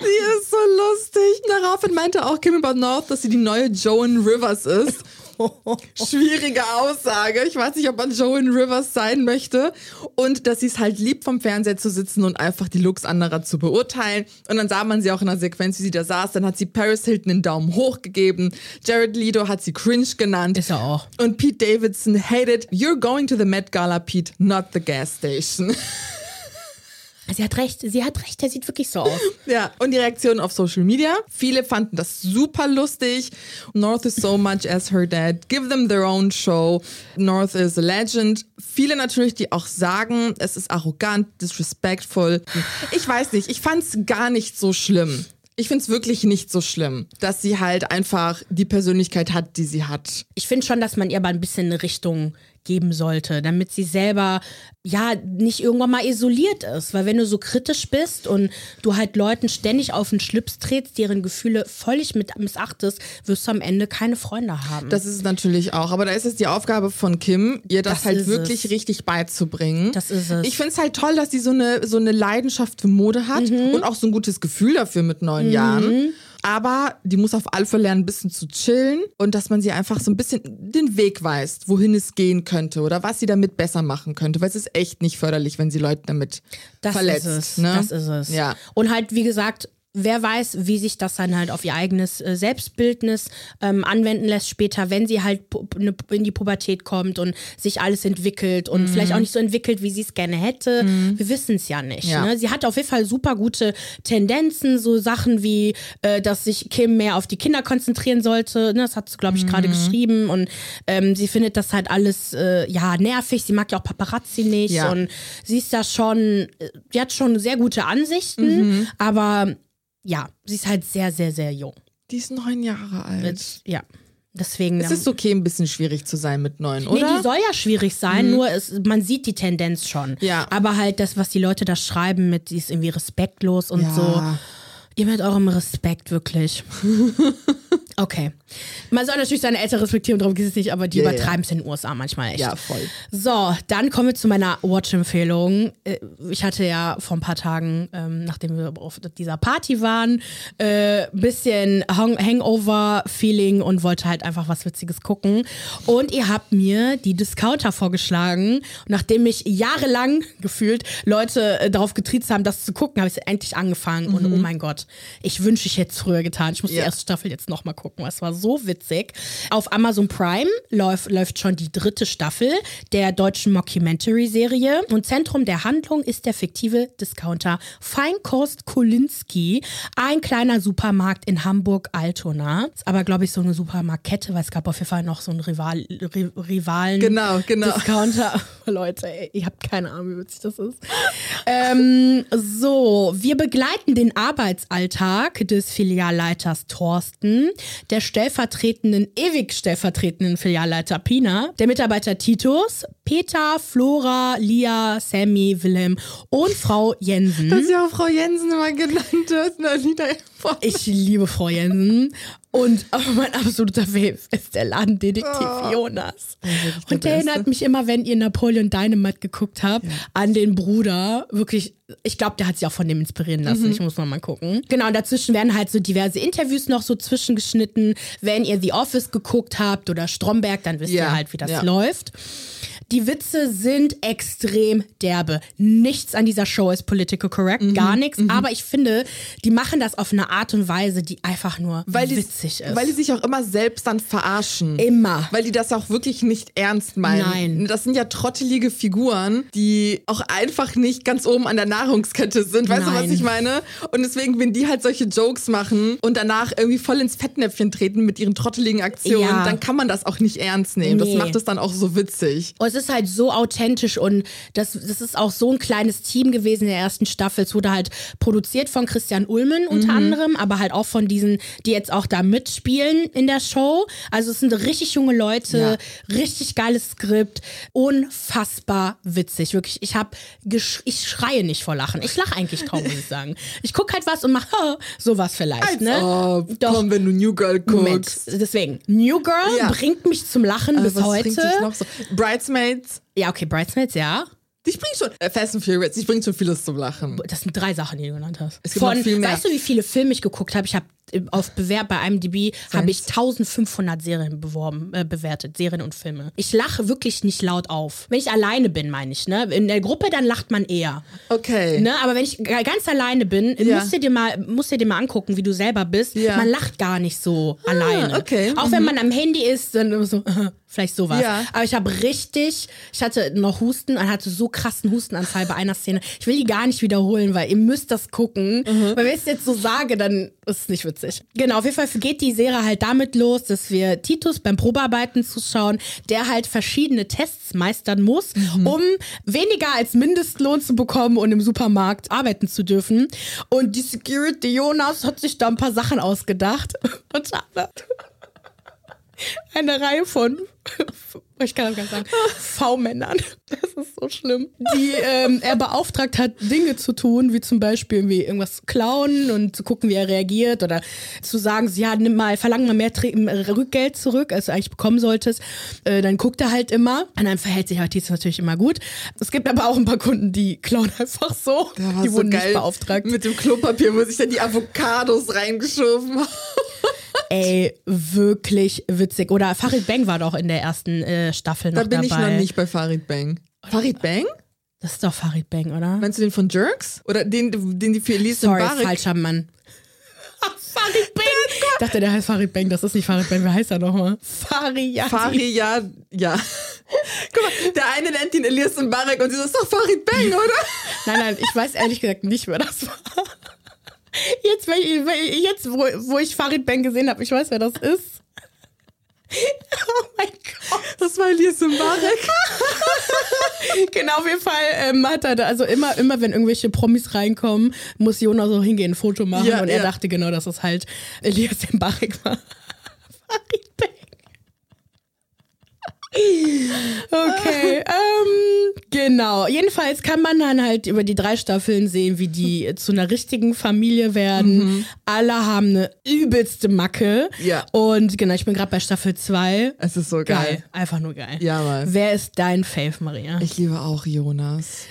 Die ist so lustig. Daraufhin meinte auch Kim über North, dass sie die neue Joan Rivers ist. Schwierige Aussage. Ich weiß nicht, ob man Joan Rivers sein möchte. Und dass sie es halt liebt, vom Fernseher zu sitzen und einfach die Looks anderer zu beurteilen. Und dann sah man sie auch in der Sequenz, wie sie da saß. Dann hat sie Paris Hilton einen Daumen hoch gegeben. Jared Leto hat sie cringe genannt. Ist er auch. Und Pete Davidson hated, you're going to the Met Gala, Pete, not the gas station. Sie hat recht, sie hat recht, der sieht wirklich so aus. ja, und die Reaktionen auf Social Media. Viele fanden das super lustig. North is so much as her dad. Give them their own show. North is a legend. Viele natürlich, die auch sagen, es ist arrogant, disrespectful. Ich weiß nicht, ich fand's gar nicht so schlimm. Ich finde es wirklich nicht so schlimm, dass sie halt einfach die Persönlichkeit hat, die sie hat. Ich finde schon, dass man ihr aber ein bisschen eine Richtung geben sollte, damit sie selber ja nicht irgendwann mal isoliert ist. Weil wenn du so kritisch bist und du halt Leuten ständig auf den Schlips trittst, deren Gefühle völlig mit missachtest, wirst du am Ende keine Freunde haben. Das ist es natürlich auch. Aber da ist es die Aufgabe von Kim, ihr das, das halt wirklich es. richtig beizubringen. Das ist es. Ich finde es halt toll, dass sie so eine, so eine Leidenschaft für Mode hat mhm. und auch so ein gutes Gefühl dafür mit neun mhm. Jahren. Aber die muss auf alle Fälle lernen, ein bisschen zu chillen und dass man sie einfach so ein bisschen den Weg weist, wohin es gehen könnte oder was sie damit besser machen könnte. Weil es ist echt nicht förderlich, wenn sie Leute damit das verletzt. Ist es. Ne? Das ist es. Ja. Und halt, wie gesagt, wer weiß, wie sich das dann halt auf ihr eigenes äh, Selbstbildnis ähm, anwenden lässt später, wenn sie halt ne, in die Pubertät kommt und sich alles entwickelt und mhm. vielleicht auch nicht so entwickelt, wie sie es gerne hätte. Mhm. Wir wissen es ja nicht. Ja. Ne? Sie hat auf jeden Fall super gute Tendenzen, so Sachen wie, äh, dass sich Kim mehr auf die Kinder konzentrieren sollte. Ne? Das hat sie, glaube ich, gerade mhm. geschrieben und ähm, sie findet das halt alles äh, ja nervig. Sie mag ja auch Paparazzi nicht ja. und sie ist da schon, äh, die hat schon sehr gute Ansichten, mhm. aber ja, sie ist halt sehr, sehr, sehr jung. Die ist neun Jahre alt. Mit, ja. Deswegen. Es ist okay, ein bisschen schwierig zu sein mit neun, oder? Nee, die soll ja schwierig sein, mhm. nur es, man sieht die Tendenz schon. Ja. Aber halt das, was die Leute da schreiben mit, die ist irgendwie respektlos und ja. so. Ihr mit eurem Respekt, wirklich. Okay. Man soll natürlich seine Eltern respektieren, darum geht es nicht, aber die yeah, übertreiben es yeah. in den USA manchmal echt. Ja, voll. So, dann kommen wir zu meiner Watch-Empfehlung. Äh, ich hatte ja vor ein paar Tagen, ähm, nachdem wir auf dieser Party waren, ein äh, bisschen Hangover-Feeling und wollte halt einfach was Witziges gucken. Und ihr habt mir die Discounter vorgeschlagen. Nachdem mich jahrelang gefühlt Leute äh, darauf getriezt haben, das zu gucken, habe ich es endlich angefangen. Mhm. Und oh mein Gott, ich wünsche, ich hätte es früher getan. Ich muss ja. die erste Staffel jetzt nochmal gucken gucken. Es war so witzig. Auf Amazon Prime läuft, läuft schon die dritte Staffel der deutschen Mockumentary-Serie. Und Zentrum der Handlung ist der fiktive Discounter Feinkost Kolinski, ein kleiner Supermarkt in Hamburg-Altona. Ist aber, glaube ich, so eine Supermarktkette, weil es gab auf jeden Fall noch so einen Rival, Rivalen. Genau, genau. Discounter. Leute, ey, ihr habt keine Ahnung, wie witzig das ist. ähm, so, wir begleiten den Arbeitsalltag des Filialleiters Thorsten, der stellvertretenden, ewig stellvertretenden Filialleiter Pina, der Mitarbeiter Titus, Peter, Flora, Lia, Sammy, Willem und Frau Jensen. Dass ja auch Frau Jensen immer genannt wird. Ich liebe Frau Jensen. Und mein absoluter Fave ist der Ladendetektiv oh. Jonas. und der erinnert mich immer, wenn ihr Napoleon Dynamite geguckt habt, ja. an den Bruder. Wirklich, ich glaube, der hat sich auch von dem inspirieren lassen. Mhm. Ich muss noch mal gucken. Genau, und dazwischen werden halt so diverse Interviews noch so zwischengeschnitten. Wenn ihr The Office geguckt habt oder Stromberg, dann wisst ja. ihr halt, wie das ja. läuft. Die Witze sind extrem derbe. Nichts an dieser Show ist political correct, mhm, gar nichts. Mhm. Aber ich finde, die machen das auf eine Art und Weise, die einfach nur weil witzig die, ist. Weil die sich auch immer selbst dann verarschen. Immer. Weil die das auch wirklich nicht ernst meinen. Nein. Das sind ja trottelige Figuren, die auch einfach nicht ganz oben an der Nahrungskette sind. Weißt Nein. du, was ich meine? Und deswegen, wenn die halt solche Jokes machen und danach irgendwie voll ins Fettnäpfchen treten mit ihren trotteligen Aktionen, ja. dann kann man das auch nicht ernst nehmen. Nee. Das macht es dann auch so witzig. Und das ist halt so authentisch und das, das ist auch so ein kleines Team gewesen in der ersten Staffel. Es wurde halt produziert von Christian Ulmen unter mhm. anderem, aber halt auch von diesen, die jetzt auch da mitspielen in der Show. Also es sind richtig junge Leute, ja. richtig geiles Skript, unfassbar witzig. Wirklich, ich habe, ich schreie nicht vor Lachen. Ich lache eigentlich kaum, muss ich sagen. Ich gucke halt was und mache sowas vielleicht. Als ne? Ob. Doch. Komm, wenn du New Girl guckst. Moment. Deswegen, New Girl ja. bringt mich zum Lachen äh, bis heute. so? Bridesmaids. Ja, okay, Bridesmaids, ja. Die bringt schon, äh, Fast and Furious, die bringt schon vieles zum Lachen. Das sind drei Sachen, die du genannt hast. Es gibt Von, noch viel mehr. Weißt du, wie viele Filme ich geguckt habe? Ich habe auf Bewerb bei IMDb habe ich 1500 Serien beworben, äh, bewertet, Serien und Filme. Ich lache wirklich nicht laut auf. Wenn ich alleine bin, meine ich, ne? In der Gruppe, dann lacht man eher. Okay. Ne? Aber wenn ich ganz alleine bin, ja. musst, du dir mal, musst du dir mal angucken, wie du selber bist. Ja. Man lacht gar nicht so ah, alleine. Okay. Auch mhm. wenn man am Handy ist, dann so, vielleicht sowas. Ja. Aber ich habe richtig, ich hatte noch Husten und hatte so krassen Hustenanfall bei einer Szene. Ich will die gar nicht wiederholen, weil ihr müsst das gucken. Mhm. Weil wenn ich es jetzt so sage, dann ist es nicht witzig witzig. Genau, auf jeden Fall geht die Serie halt damit los, dass wir Titus beim Probearbeiten zuschauen, der halt verschiedene Tests meistern muss, mhm. um weniger als Mindestlohn zu bekommen und im Supermarkt arbeiten zu dürfen. Und die Security Jonas hat sich da ein paar Sachen ausgedacht. Und eine Reihe von ich kann das gar nicht sagen, V-Männern, das ist so schlimm, die ähm, er beauftragt hat, Dinge zu tun, wie zum Beispiel irgendwie irgendwas klauen und zu gucken, wie er reagiert oder zu sagen, ja, nimm mal, verlang mal mehr Rückgeld zurück, als du eigentlich bekommen solltest. Äh, dann guckt er halt immer und dann verhält sich Artist natürlich immer gut. Es gibt aber auch ein paar Kunden, die klauen einfach so. Die so wurden geil. nicht beauftragt. Mit dem Klopapier, wo sich dann die Avocados reingeschoben haben. Ey, wirklich witzig. Oder Farid Bang war doch in der ersten äh, Staffel noch dabei. Da bin dabei. ich noch nicht bei Farid Bang. Farid Bang? Das ist doch Farid Bang, oder? Meinst du den von Jerks? Oder den, den die für Elise Sorry, falscher Mann. Farid Bang! Ich dachte, der heißt Farid Bang. Das ist nicht Farid Bang. Wer heißt er nochmal? Farid Farid, ja, ja. Guck mal, der eine nennt ihn Elias Mbarek und sie sagt, das ist doch Farid Bang, oder? nein, nein, ich weiß ehrlich gesagt nicht, wer das war. Jetzt, jetzt wo, wo ich Farid Bang gesehen habe, ich weiß, wer das ist. Oh mein Gott. Das war Elias Mbarek. genau, auf jeden Fall ähm, hat er da, also immer, immer wenn irgendwelche Promis reinkommen, muss Jonas so hingehen, ein Foto machen. Ja, und er dachte genau, dass es halt Elias Mbarek war. Farid Bang. Okay, ähm, genau. Jedenfalls kann man dann halt über die drei Staffeln sehen, wie die zu einer richtigen Familie werden. Mhm. Alle haben eine übelste Macke. Ja. Und genau, ich bin gerade bei Staffel 2. Es ist so geil. geil. Einfach nur geil. Ja, Mann. Wer ist dein Fave, Maria? Ich liebe auch Jonas.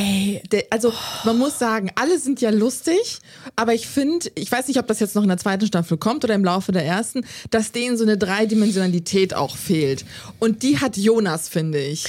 Ey, der, also man muss sagen, alle sind ja lustig, aber ich finde, ich weiß nicht, ob das jetzt noch in der zweiten Staffel kommt oder im Laufe der ersten, dass denen so eine Dreidimensionalität auch fehlt. Und die hat Jonas, finde ich.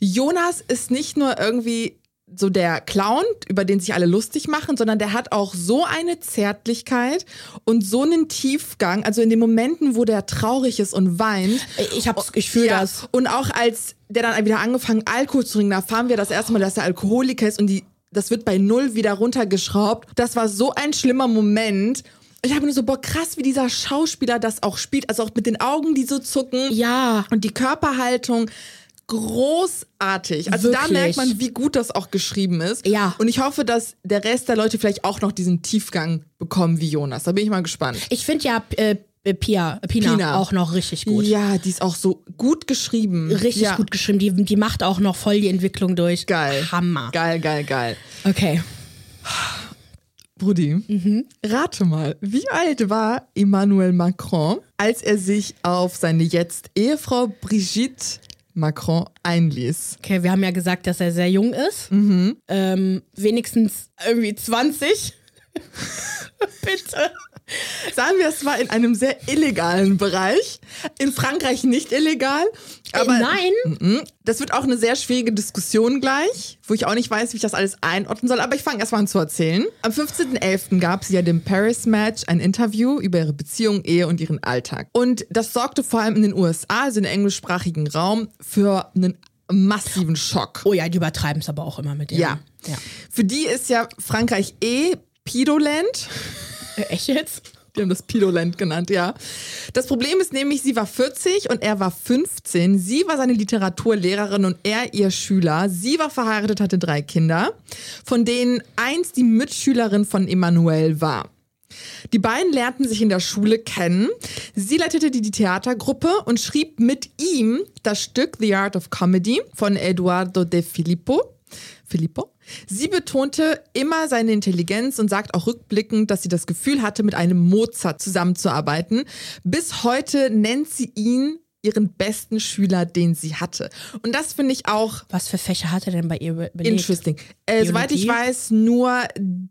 Jonas ist nicht nur irgendwie so der Clown, über den sich alle lustig machen, sondern der hat auch so eine Zärtlichkeit und so einen Tiefgang. Also in den Momenten, wo der traurig ist und weint. Ich, hab's, ich fühle ja, das. Und auch als der dann wieder angefangen, Alkohol zu trinken, da erfahren wir das erste Mal, dass er Alkoholiker ist und die, das wird bei Null wieder runtergeschraubt. Das war so ein schlimmer Moment. Ich habe nur so, boah, krass, wie dieser Schauspieler das auch spielt. Also auch mit den Augen, die so zucken. Ja. Und die Körperhaltung großartig. Also Wirklich? da merkt man, wie gut das auch geschrieben ist. Ja. Und ich hoffe, dass der Rest der Leute vielleicht auch noch diesen Tiefgang bekommen wie Jonas. Da bin ich mal gespannt. Ich finde ja äh, Pia, Pina, Pina, auch noch richtig gut. Ja, die ist auch so gut geschrieben. Richtig ja. gut geschrieben. Die, die macht auch noch voll die Entwicklung durch. Geil. Hammer. Geil, geil, geil. Okay. Brudi, mhm. rate mal, wie alt war Emmanuel Macron, als er sich auf seine jetzt Ehefrau Brigitte Macron einließ. Okay, wir haben ja gesagt, dass er sehr jung ist. Mhm. Ähm, wenigstens irgendwie 20. Bitte. Sagen wir, es war in einem sehr illegalen Bereich. In Frankreich nicht illegal. Aber äh, nein. Das wird auch eine sehr schwierige Diskussion gleich, wo ich auch nicht weiß, wie ich das alles einordnen soll. Aber ich fange erstmal an zu erzählen. Am 15.11. gab sie ja dem Paris Match ein Interview über ihre Beziehung, Ehe und ihren Alltag. Und das sorgte vor allem in den USA, also im englischsprachigen Raum, für einen massiven Schock. Oh ja, die übertreiben es aber auch immer mit ihr. Ja. ja. Für die ist ja Frankreich eh Pidoland. Echt jetzt? Die haben das Pidoland genannt, ja. Das Problem ist nämlich, sie war 40 und er war 15. Sie war seine Literaturlehrerin und er ihr Schüler. Sie war verheiratet, hatte drei Kinder, von denen eins die Mitschülerin von Emanuel war. Die beiden lernten sich in der Schule kennen. Sie leitete die Theatergruppe und schrieb mit ihm das Stück The Art of Comedy von Eduardo de Filippo. Filippo. Sie betonte immer seine Intelligenz und sagt auch rückblickend, dass sie das Gefühl hatte, mit einem Mozart zusammenzuarbeiten. Bis heute nennt sie ihn ihren besten Schüler, den sie hatte. Und das finde ich auch. Was für Fächer hat er denn bei ihr belegt? Interesting. Äh, soweit ich weiß, nur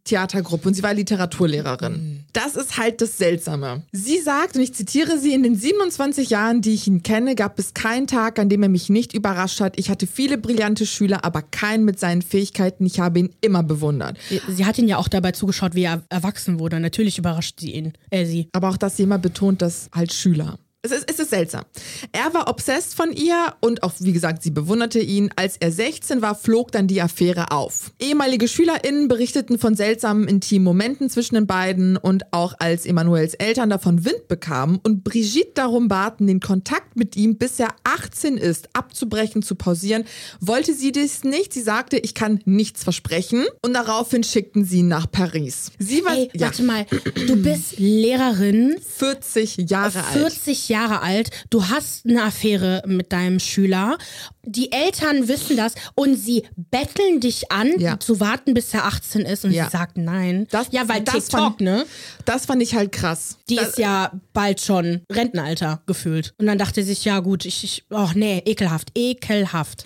Theatergruppe und sie war Literaturlehrerin. Mhm. Das ist halt das Seltsame. Sie sagt, und ich zitiere sie, in den 27 Jahren, die ich ihn kenne, gab es keinen Tag, an dem er mich nicht überrascht hat. Ich hatte viele brillante Schüler, aber keinen mit seinen Fähigkeiten. Ich habe ihn immer bewundert. Sie hat ihn ja auch dabei zugeschaut, wie er erwachsen wurde. Natürlich überrascht sie ihn, äh, sie. Aber auch, dass sie immer betont, dass halt Schüler. Es ist, es ist seltsam. Er war obsessed von ihr und auch, wie gesagt, sie bewunderte ihn. Als er 16 war, flog dann die Affäre auf. Ehemalige SchülerInnen berichteten von seltsamen intimen Momenten zwischen den beiden und auch als Emanuels Eltern davon Wind bekamen und Brigitte darum baten, den Kontakt mit ihm, bis er 18 ist, abzubrechen, zu pausieren, wollte sie dies nicht. Sie sagte, ich kann nichts versprechen und daraufhin schickten sie ihn nach Paris. Sie war, Ey, warte mal, du bist Lehrerin. 40 Jahre 40 alt. 40 Jahre alt, du hast eine Affäre mit deinem Schüler, die Eltern wissen das und sie betteln dich an, ja. zu warten, bis er 18 ist und ja. sie sagt nein. Das, ja, weil das TikTok, fand, ne? Das fand ich halt krass. Die das, ist ja bald schon Rentenalter gefühlt. Und dann dachte sie sich, ja gut, ich, ich oh nee, ekelhaft, ekelhaft.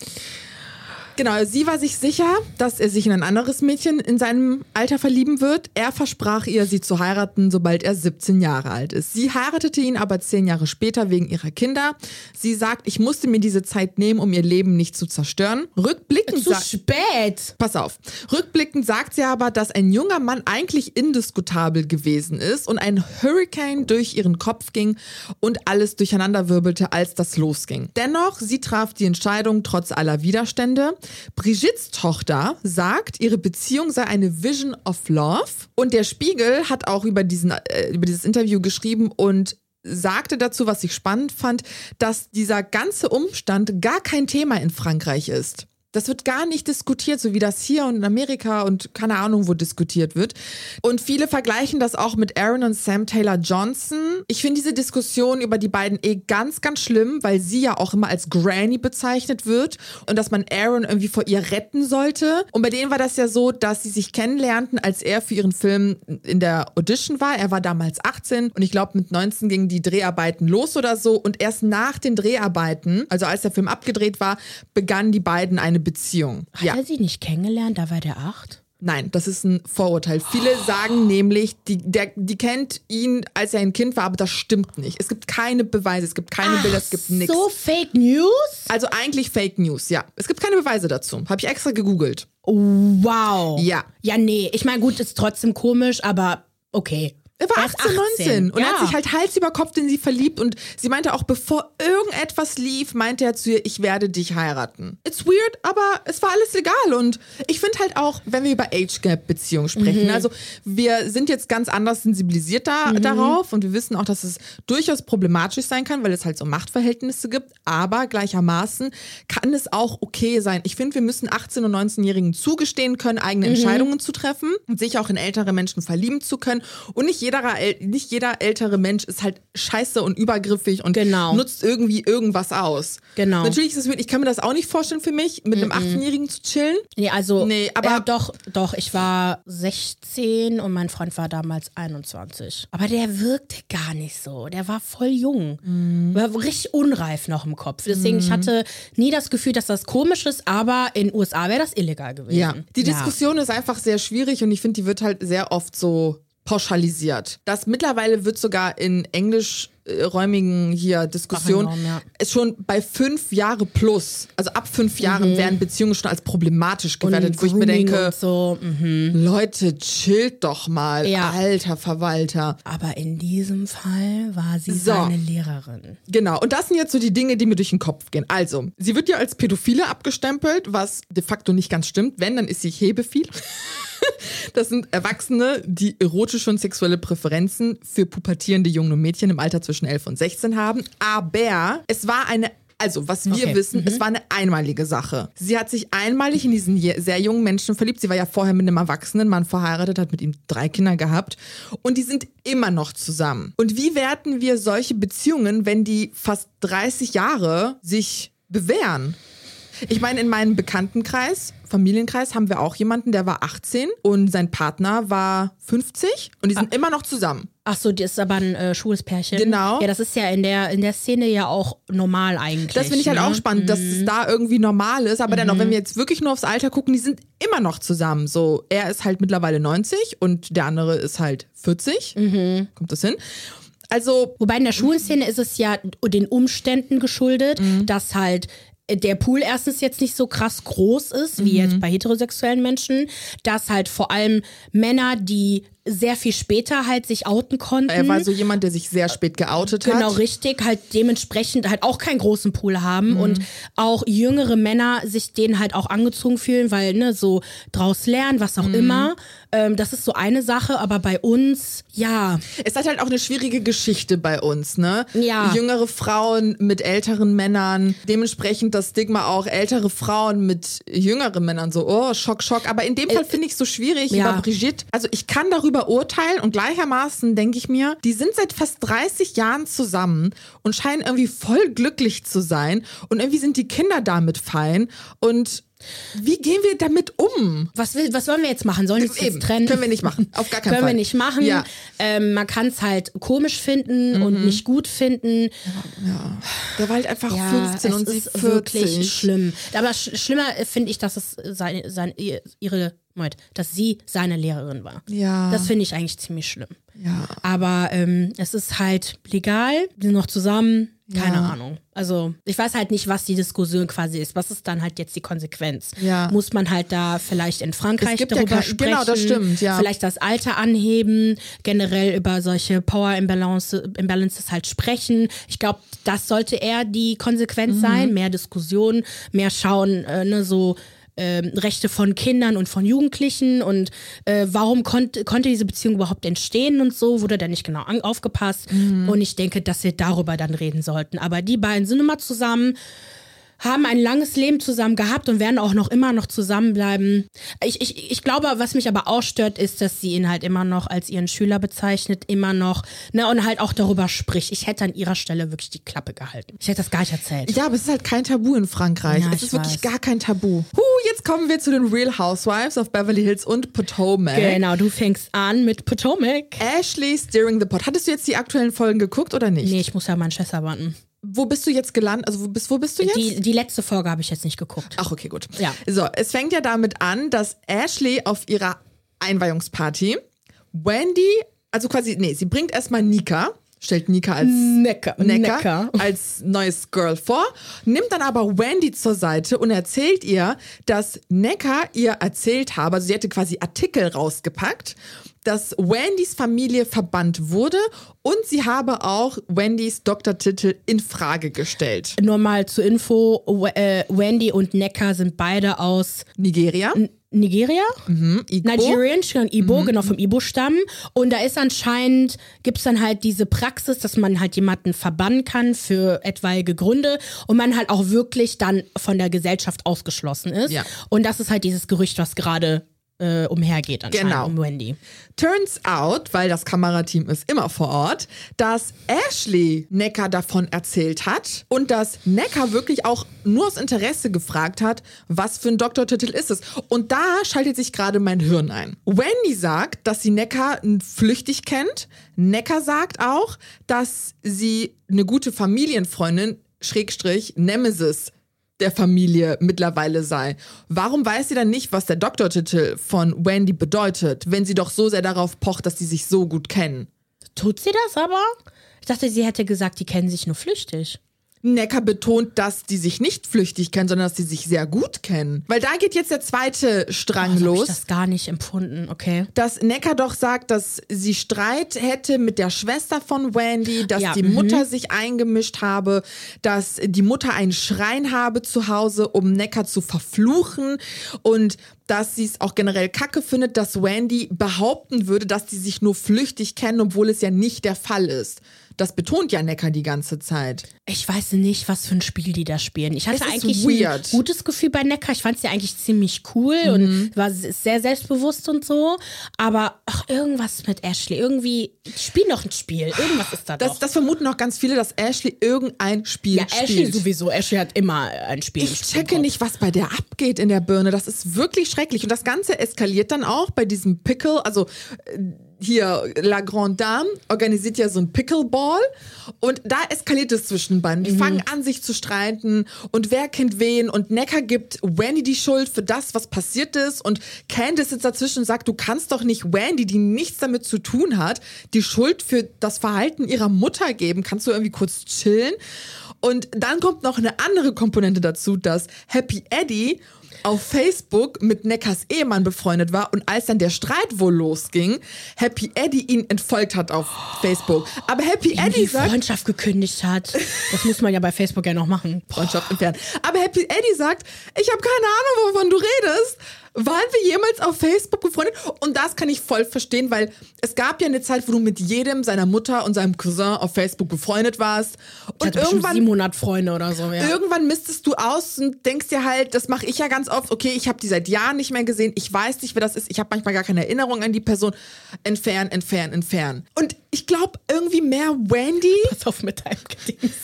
Genau, sie war sich sicher, dass er sich in ein anderes Mädchen in seinem Alter verlieben wird. Er versprach ihr, sie zu heiraten, sobald er 17 Jahre alt ist. Sie heiratete ihn aber zehn Jahre später wegen ihrer Kinder. Sie sagt, ich musste mir diese Zeit nehmen, um ihr Leben nicht zu zerstören. Rückblickend zu spät. Pass auf. Rückblickend sagt sie aber, dass ein junger Mann eigentlich indiskutabel gewesen ist und ein Hurricane durch ihren Kopf ging und alles durcheinanderwirbelte, als das losging. Dennoch, sie traf die Entscheidung trotz aller Widerstände. Brigittes Tochter sagt, ihre Beziehung sei eine Vision of Love. Und der Spiegel hat auch über, diesen, äh, über dieses Interview geschrieben und sagte dazu, was ich spannend fand, dass dieser ganze Umstand gar kein Thema in Frankreich ist. Das wird gar nicht diskutiert, so wie das hier und in Amerika und keine Ahnung, wo diskutiert wird. Und viele vergleichen das auch mit Aaron und Sam Taylor Johnson. Ich finde diese Diskussion über die beiden eh ganz, ganz schlimm, weil sie ja auch immer als Granny bezeichnet wird und dass man Aaron irgendwie vor ihr retten sollte. Und bei denen war das ja so, dass sie sich kennenlernten, als er für ihren Film in der Audition war. Er war damals 18 und ich glaube mit 19 gingen die Dreharbeiten los oder so. Und erst nach den Dreharbeiten, also als der Film abgedreht war, begannen die beiden eine Beziehung. Hat ja. er sie nicht kennengelernt? Da war der acht? Nein, das ist ein Vorurteil. Viele oh. sagen nämlich, die, der, die kennt ihn, als er ein Kind war, aber das stimmt nicht. Es gibt keine Beweise, es gibt keine Ach, Bilder, es gibt nichts. So Fake News? Also eigentlich Fake News, ja. Es gibt keine Beweise dazu. Habe ich extra gegoogelt. Wow. Ja. Ja, nee. Ich meine, gut, ist trotzdem komisch, aber okay. Er war 18, 19 und ja. hat sich halt Hals über Kopf in sie verliebt und sie meinte auch, bevor irgendetwas lief, meinte er zu ihr, ich werde dich heiraten. It's weird, aber es war alles legal und ich finde halt auch, wenn wir über Age Gap Beziehungen sprechen, mhm. also wir sind jetzt ganz anders sensibilisiert da, mhm. darauf und wir wissen auch, dass es durchaus problematisch sein kann, weil es halt so Machtverhältnisse gibt, aber gleichermaßen kann es auch okay sein. Ich finde, wir müssen 18- und 19-Jährigen zugestehen können, eigene mhm. Entscheidungen zu treffen und sich auch in ältere Menschen verlieben zu können und nicht jeder, nicht jeder ältere Mensch ist halt scheiße und übergriffig und genau. nutzt irgendwie irgendwas aus. Genau. Natürlich ist es wirklich, ich kann mir das auch nicht vorstellen für mich, mit mm -mm. einem 18-Jährigen zu chillen. Nee, also, nee, aber äh, doch, doch, ich war 16 und mein Freund war damals 21. Aber der wirkte gar nicht so. Der war voll jung. Mm. War richtig unreif noch im Kopf. Deswegen, ich mhm. hatte nie das Gefühl, dass das komisch ist, aber in den USA wäre das illegal gewesen. Ja, die Diskussion ja. ist einfach sehr schwierig und ich finde, die wird halt sehr oft so pauschalisiert. Das mittlerweile wird sogar in englischräumigen hier Diskussionen ja. ist schon bei fünf Jahre plus, also ab fünf Jahren mhm. werden Beziehungen schon als problematisch gewertet, wo ich mir denke, so. mhm. Leute, chillt doch mal, ja. alter Verwalter. Aber in diesem Fall war sie so. seine Lehrerin. Genau, und das sind jetzt so die Dinge, die mir durch den Kopf gehen. Also, sie wird ja als Pädophile abgestempelt, was de facto nicht ganz stimmt. Wenn, dann ist sie Hebefiel. Das sind Erwachsene, die erotische und sexuelle Präferenzen für pubertierende junge Mädchen im Alter zwischen 11 und 16 haben. Aber es war eine also, was wir Okay. wissen, es war eine einmalige Sache. Sie hat sich einmalig in diesen sehr jungen Menschen verliebt. Sie war ja vorher mit einem erwachsenen Mann verheiratet, hat mit ihm drei Kinder gehabt. Und die sind immer noch zusammen. Und wie werten wir solche Beziehungen, wenn die fast 30 Jahre sich bewähren? Ich meine, in meinem Bekanntenkreis, Familienkreis, haben wir auch jemanden, der war 18 und sein Partner war 50 und die sind immer noch zusammen. Ach so, das ist aber ein äh, schwules Pärchen. Genau. Ja, das ist ja in der, in der Szene ja auch normal eigentlich. Das finde ich halt ne? auch spannend, dass es da irgendwie normal ist. Aber Mhm. dennoch, wenn wir jetzt wirklich nur aufs Alter gucken, die sind immer noch zusammen. So, er ist halt mittlerweile 90 und der andere ist halt 40. Mhm. Kommt das hin? Also, Wobei in der Schwulenszene ist es ja den Umständen geschuldet, Mhm. dass halt der Pool erstens jetzt nicht so krass groß ist, Mhm. wie jetzt bei heterosexuellen Menschen, dass halt vor allem Männer, die sehr viel später halt sich outen konnten. er war so jemand, der sich sehr spät geoutet Genau, hat. richtig, halt dementsprechend halt auch keinen großen Pool haben Mhm. und auch jüngere Männer sich denen halt auch angezogen fühlen, weil, ne, so draus lernen, was Mhm. auch immer. Ähm, das ist so eine Sache, aber bei uns, ja, Es hat halt auch eine schwierige Geschichte bei uns, ne? Ja. Jüngere Frauen mit älteren Männern, dementsprechend das Stigma auch ältere Frauen mit jüngeren Männern, so, oh, Schock, Schock. Aber in dem Fall finde ich es so schwierig Äh, ja. über Brigitte. Also ich kann darüber urteilen und gleichermaßen denke ich mir, die sind seit fast 30 Jahren zusammen und scheinen irgendwie voll glücklich zu sein und irgendwie sind die Kinder damit fein und wie gehen wir damit um? was, will, was wollen wir jetzt machen? Sollen wir uns jetzt trennen? können wir nicht machen. Auf gar keinen Können Fall. wir nicht machen. Ja. Ähm, man kann es halt komisch finden Mhm. und nicht gut finden. Der war halt einfach Ja, 15 es und sie ist 40. wirklich schlimm. Aber sch schlimmer finde ich, dass es seine, seine, ihre, Moment, dass sie seine Lehrerin war. Ja. Das finde ich eigentlich ziemlich schlimm. Ja. Aber ähm, es ist halt legal, die sind noch zusammen, keine Ja. Ahnung. Also ich weiß halt nicht, was die Diskussion quasi ist. Was ist dann halt jetzt die Konsequenz? Ja. Muss man halt da vielleicht in Frankreich ja darüber kein- sprechen? genau, das stimmt, ja. Vielleicht das Alter anheben, generell über solche Power Imbalance, Imbalances halt sprechen. Ich glaube, das sollte eher die Mhm. Konsequenz sein. Mehr Diskussion, mehr schauen, äh, ne, so ähm, Rechte von Kindern und von Jugendlichen und äh, warum konnt, konnte diese Beziehung überhaupt entstehen und so, wurde da nicht genau aufgepasst. Und ich denke, dass wir darüber dann reden sollten. Aber die beiden sind immer zusammen, haben ein langes Leben zusammen gehabt und werden auch noch immer noch zusammenbleiben. Ich, ich, ich glaube, was mich aber auch stört, ist, dass sie ihn halt immer noch als ihren Schüler bezeichnet, immer noch, ne, und halt auch darüber spricht. Ich hätte an ihrer Stelle wirklich die Klappe gehalten. Ich hätte das gar nicht erzählt. Ja, aber es ist halt kein Tabu in Frankreich. Ja, es ist wirklich weiß. gar kein Tabu. Huh, jetzt kommen wir zu den Real Housewives of Beverly Hills und Potomac. Genau, du fängst an mit Potomac. Ashley Steering the Pot. Hattest du jetzt die aktuellen Folgen geguckt oder nicht? Nee, ich muss ja Manchester warten. Wo bist du jetzt gelandet? Also wo bist, wo bist du jetzt? Die, die letzte Folge habe ich jetzt nicht geguckt. Ach, okay, gut. Ja. So, es fängt ja damit an, dass Ashley auf ihrer Einweihungsparty Wendy, also quasi, nee, sie bringt erstmal Nika, stellt Nika als Necker. Necker als neues Girl vor, nimmt dann aber Wendy zur Seite und erzählt ihr, dass Necker ihr erzählt habe, also sie hätte quasi Artikel rausgepackt, dass Wendys Familie verbannt wurde und sie habe auch Wendys Doktortitel in Frage gestellt. Nur mal zur Info, W äh, Wendy und Necker sind beide aus Nigeria? Nigeria? Igbo? Nigerian, Ibo, genau vom Ibo-Stamm. Und da ist anscheinend, gibt's dann halt diese Praxis, dass man halt jemanden verbannen kann für etwaige Gründe und man halt auch wirklich dann von der Gesellschaft ausgeschlossen ist. Ja. Und das ist halt dieses Gerücht, was gerade äh, umhergeht anscheinend Genau. um Wendy. Turns out, weil das Kamerateam ist immer vor Ort, dass Ashley Necker davon erzählt hat und dass Necker wirklich auch nur aus Interesse gefragt hat, was für ein Doktortitel ist es. Und da schaltet sich gerade mein Hirn ein. Wendy sagt, dass sie Necker flüchtig kennt. Necker sagt auch, dass sie eine gute Familienfreundin, Schrägstrich, Nemesis der Familie mittlerweile sei. Warum weiß sie dann nicht, was der Doktortitel von Wendy bedeutet, wenn sie doch so sehr darauf pocht, dass sie sich so gut kennen? Tut sie das aber? Ich dachte, sie hätte gesagt, die kennen sich nur flüchtig. Necker betont, dass die sich nicht flüchtig kennen, sondern dass die sich sehr gut kennen. Weil da geht jetzt der zweite Strang oh, los. Hab ich das gar nicht empfunden, okay. Dass Necker doch sagt, dass sie Streit hätte mit der Schwester von Wendy, dass Ja, die mhm. Mutter sich eingemischt habe, dass die Mutter einen Schrein habe zu Hause, um Necker zu verfluchen und dass sie es auch generell kacke findet, dass Wendy behaupten würde, dass die sich nur flüchtig kennen, obwohl es ja nicht der Fall ist. Das betont ja Necker die ganze Zeit. Ich weiß nicht, was für ein Spiel die da spielen. Ich hatte eigentlich weird. ein gutes Gefühl bei Neckar. Ich fand sie eigentlich ziemlich cool Mhm. und war sehr selbstbewusst und so. Aber ach, irgendwas mit Ashley. Irgendwie, spiel noch ein Spiel. Irgendwas ist da Das, doch. das vermuten auch ganz viele, dass Ashley irgendein Spiel ja, Ashley spielt. sowieso. Ashley hat immer ein Spiel. Ich checke nicht, was bei der abgeht in der Birne. Das ist wirklich schrecklich. Und das Ganze eskaliert dann auch bei diesem Pickle. Also äh, hier, La Grande Dame organisiert ja so ein Pickleball. Und da eskaliert es zwischen beiden. Die Mhm. fangen an, sich zu streiten. Und wer kennt wen? Und Necker gibt Wendy die Schuld für das, was passiert ist. Und Candice sitzt dazwischen und sagt, du kannst doch nicht Wendy, die nichts damit zu tun hat, die Schuld für das Verhalten ihrer Mutter geben. Kannst du irgendwie kurz chillen? Und dann kommt noch eine andere Komponente dazu, dass Happy Eddie auf Facebook mit Neckars Ehemann befreundet war und als dann der Streit wohl losging, Happy Eddie ihn entfolgt hat auf Facebook. Aber Happy Die Eddie sagt, Freundschaft gekündigt hat. Das muss man ja bei Facebook ja noch machen. Freundschaft entfernen. Aber Happy Eddie sagt, ich habe keine Ahnung, wovon du redest. Waren wir jemals auf Facebook befreundet? Und das kann ich voll verstehen, weil es gab ja eine Zeit, wo du mit jedem, seiner Mutter und seinem Cousin auf Facebook befreundet warst. Und irgendwann 700 Freunde oder so. Ja. Irgendwann mistest du aus und denkst dir halt, das mache ich ja ganz oft, okay, ich habe die seit Jahren nicht mehr gesehen, ich weiß nicht, wer das ist, ich habe manchmal gar keine Erinnerung an die Person. Entfernen, entfernen, entfernen. Und ich glaube irgendwie mehr Wendy, Pass auf mit deinem Gedings.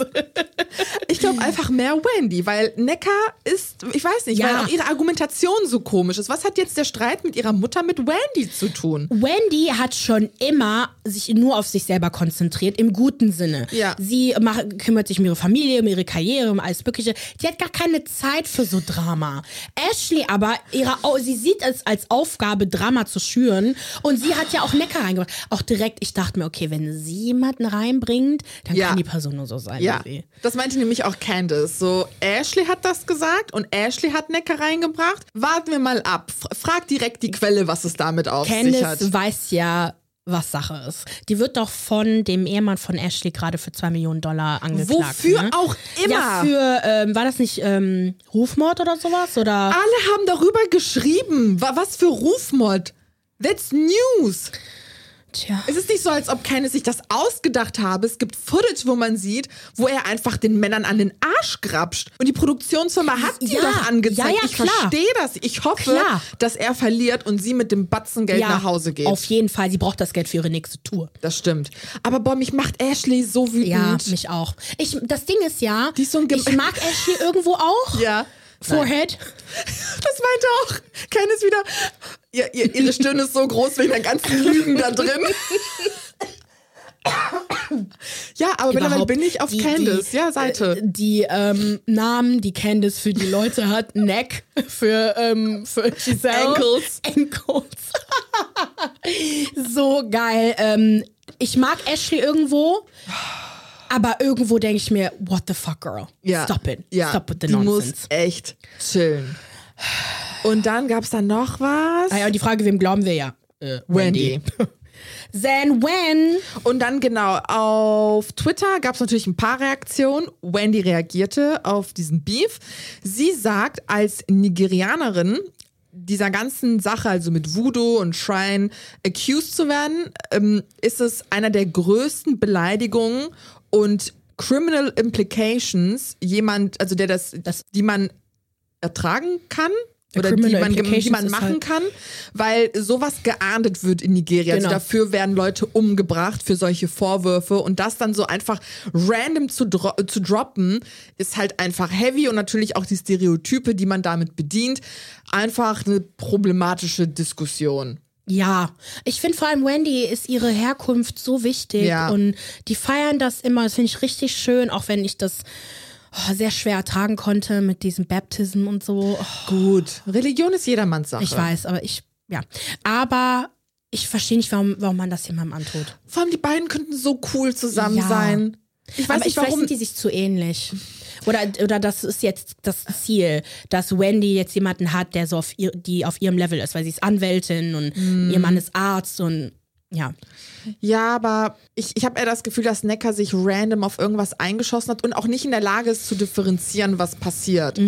ich glaube einfach mehr Wendy, weil Necker ist, ich weiß nicht, Ja. weil auch ihre Argumentation so komisch ist. Was hat jetzt der Streit mit ihrer Mutter mit Wendy zu tun? Wendy hat schon immer sich nur auf sich selber konzentriert, im guten Sinne. Ja. Sie macht, kümmert sich um ihre Familie, um ihre Karriere, um alles Mögliche. Die hat gar keine Zeit für so Drama. Ashley aber, ihre, sie sieht es als Aufgabe, Drama zu schüren. Und sie hat ja auch Necker reingebracht. Auch direkt, ich dachte mir, okay, wenn sie jemanden reinbringt, dann Ja. kann die Person nur so sein. Ja, wie sie. das meinte nämlich auch Candice. So, Ashley hat das gesagt und Ashley hat Necker reingebracht. Warten wir mal ab. Frag direkt die Quelle, was es damit auf sich hat. Candice weiß ja, was Sache ist. Die wird doch von dem Ehemann von Ashley gerade für 2 Millionen Dollar angeklagt. Wofür ne? auch immer. Ja, für, ähm, war das nicht ähm, Rufmord oder sowas? Oder? Alle haben darüber geschrieben. Wa- Was für Rufmord. That's news. Tja. Es ist nicht so, als ob Candice sich das ausgedacht habe. Es gibt Footage, wo man sieht, wo er einfach den Männern an den Arsch grapscht. Und die Produktionsfirma hat die Ja, doch angezeigt. ja, ja, ich verstehe das. Ich hoffe, Klar. dass er verliert und sie mit dem Batzengeld nach Hause geht. Auf jeden Fall. Sie braucht das Geld für ihre nächste Tour. Das stimmt. Aber boah, mich macht Ashley so wütend. Ja, mich auch. Ich, das Ding ist ja, ist so ich mag Ashley irgendwo auch. Ja. Forehead. Das meinte auch Candice wieder. Ja, ihr, ihre Stirn ist so groß wegen der ganzen Lügen da drin. Ja, aber mittlerweile bin ich auf die- Candice, die, ja, Seite. äh, Die ähm, Namen, die Candice für die Leute hat. Neck für, ähm, für Giselle. Ankles. Ankles. so geil. Ähm, ich mag Ashley irgendwo, aber irgendwo denke ich mir, what the fuck, girl? ja. Stop it. Ja, Stop with the die nonsense. muss echt chillen. Und dann gab es da noch was. Ah ja, und die Frage, wem glauben wir ja? Äh, Wendy. Then when? Und dann genau, auf Twitter gab es natürlich ein paar Reaktionen. Wendy reagierte auf diesen Beef. Sie sagt, als Nigerianerin dieser ganzen Sache, also mit Voodoo und Shrine, accused zu werden, ähm, ist es einer der größten Beleidigungen und Criminal Implications, jemand, also der das, Das- die man ertragen kann. Oder die man, die man machen halt- kann, weil sowas geahndet wird in Nigeria. Also Genau. dafür werden Leute umgebracht für solche Vorwürfe und das dann so einfach random zu, dro zu droppen, ist halt einfach heavy und natürlich auch die Stereotype, die man damit bedient, einfach eine problematische Diskussion. Ja, ich finde vor allem Wendy ist ihre Herkunft so wichtig Ja. und die feiern das immer. Das finde ich richtig schön, auch wenn ich das oh, sehr schwer ertragen konnte mit diesem Baptism und so. Oh, Gut, Religion ist jedermanns Sache. ich weiß, aber ich, ja. Aber ich verstehe nicht, warum, warum man das jemandem antut. Vor allem die beiden könnten so cool zusammen Ja. sein. Ich weiß Aber nicht, ich warum warum. sind die sich zu ähnlich. Oder, oder das ist jetzt das Ziel, dass Wendy jetzt jemanden hat, der so auf ihr, die auf ihrem Level ist, weil sie ist Anwältin und Mm. ihr Mann ist Arzt und ja. Ja, aber ich, ich habe eher das Gefühl, dass Necker sich random auf irgendwas eingeschossen hat und auch nicht in der Lage ist zu differenzieren, was passiert.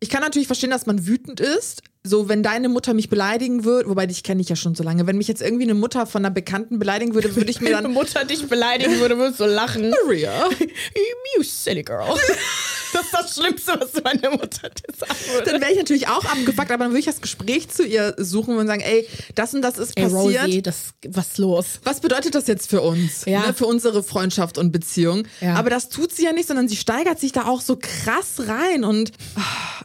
Ich kann natürlich verstehen, dass man wütend ist. So, wenn deine Mutter mich beleidigen würde, wobei dich kenne ich ja schon so lange, wenn mich jetzt irgendwie eine Mutter von einer Bekannten beleidigen würde, würde ich mir dann. Mutter dich beleidigen würde, würdest du lachen. Maria. You silly girl. Das ist das Schlimmste, was meine Mutter dir sagen würde. Dann wäre ich natürlich auch abgefuckt, aber dann würde ich das Gespräch zu ihr suchen und sagen, ey, das und das ist Ey, passiert. Rosie, das, was ist los? was bedeutet das jetzt für uns? Ja. Ne, für unsere Freundschaft und Beziehung. Ja. Aber das tut sie ja nicht, sondern sie steigert sich da auch so krass rein. Und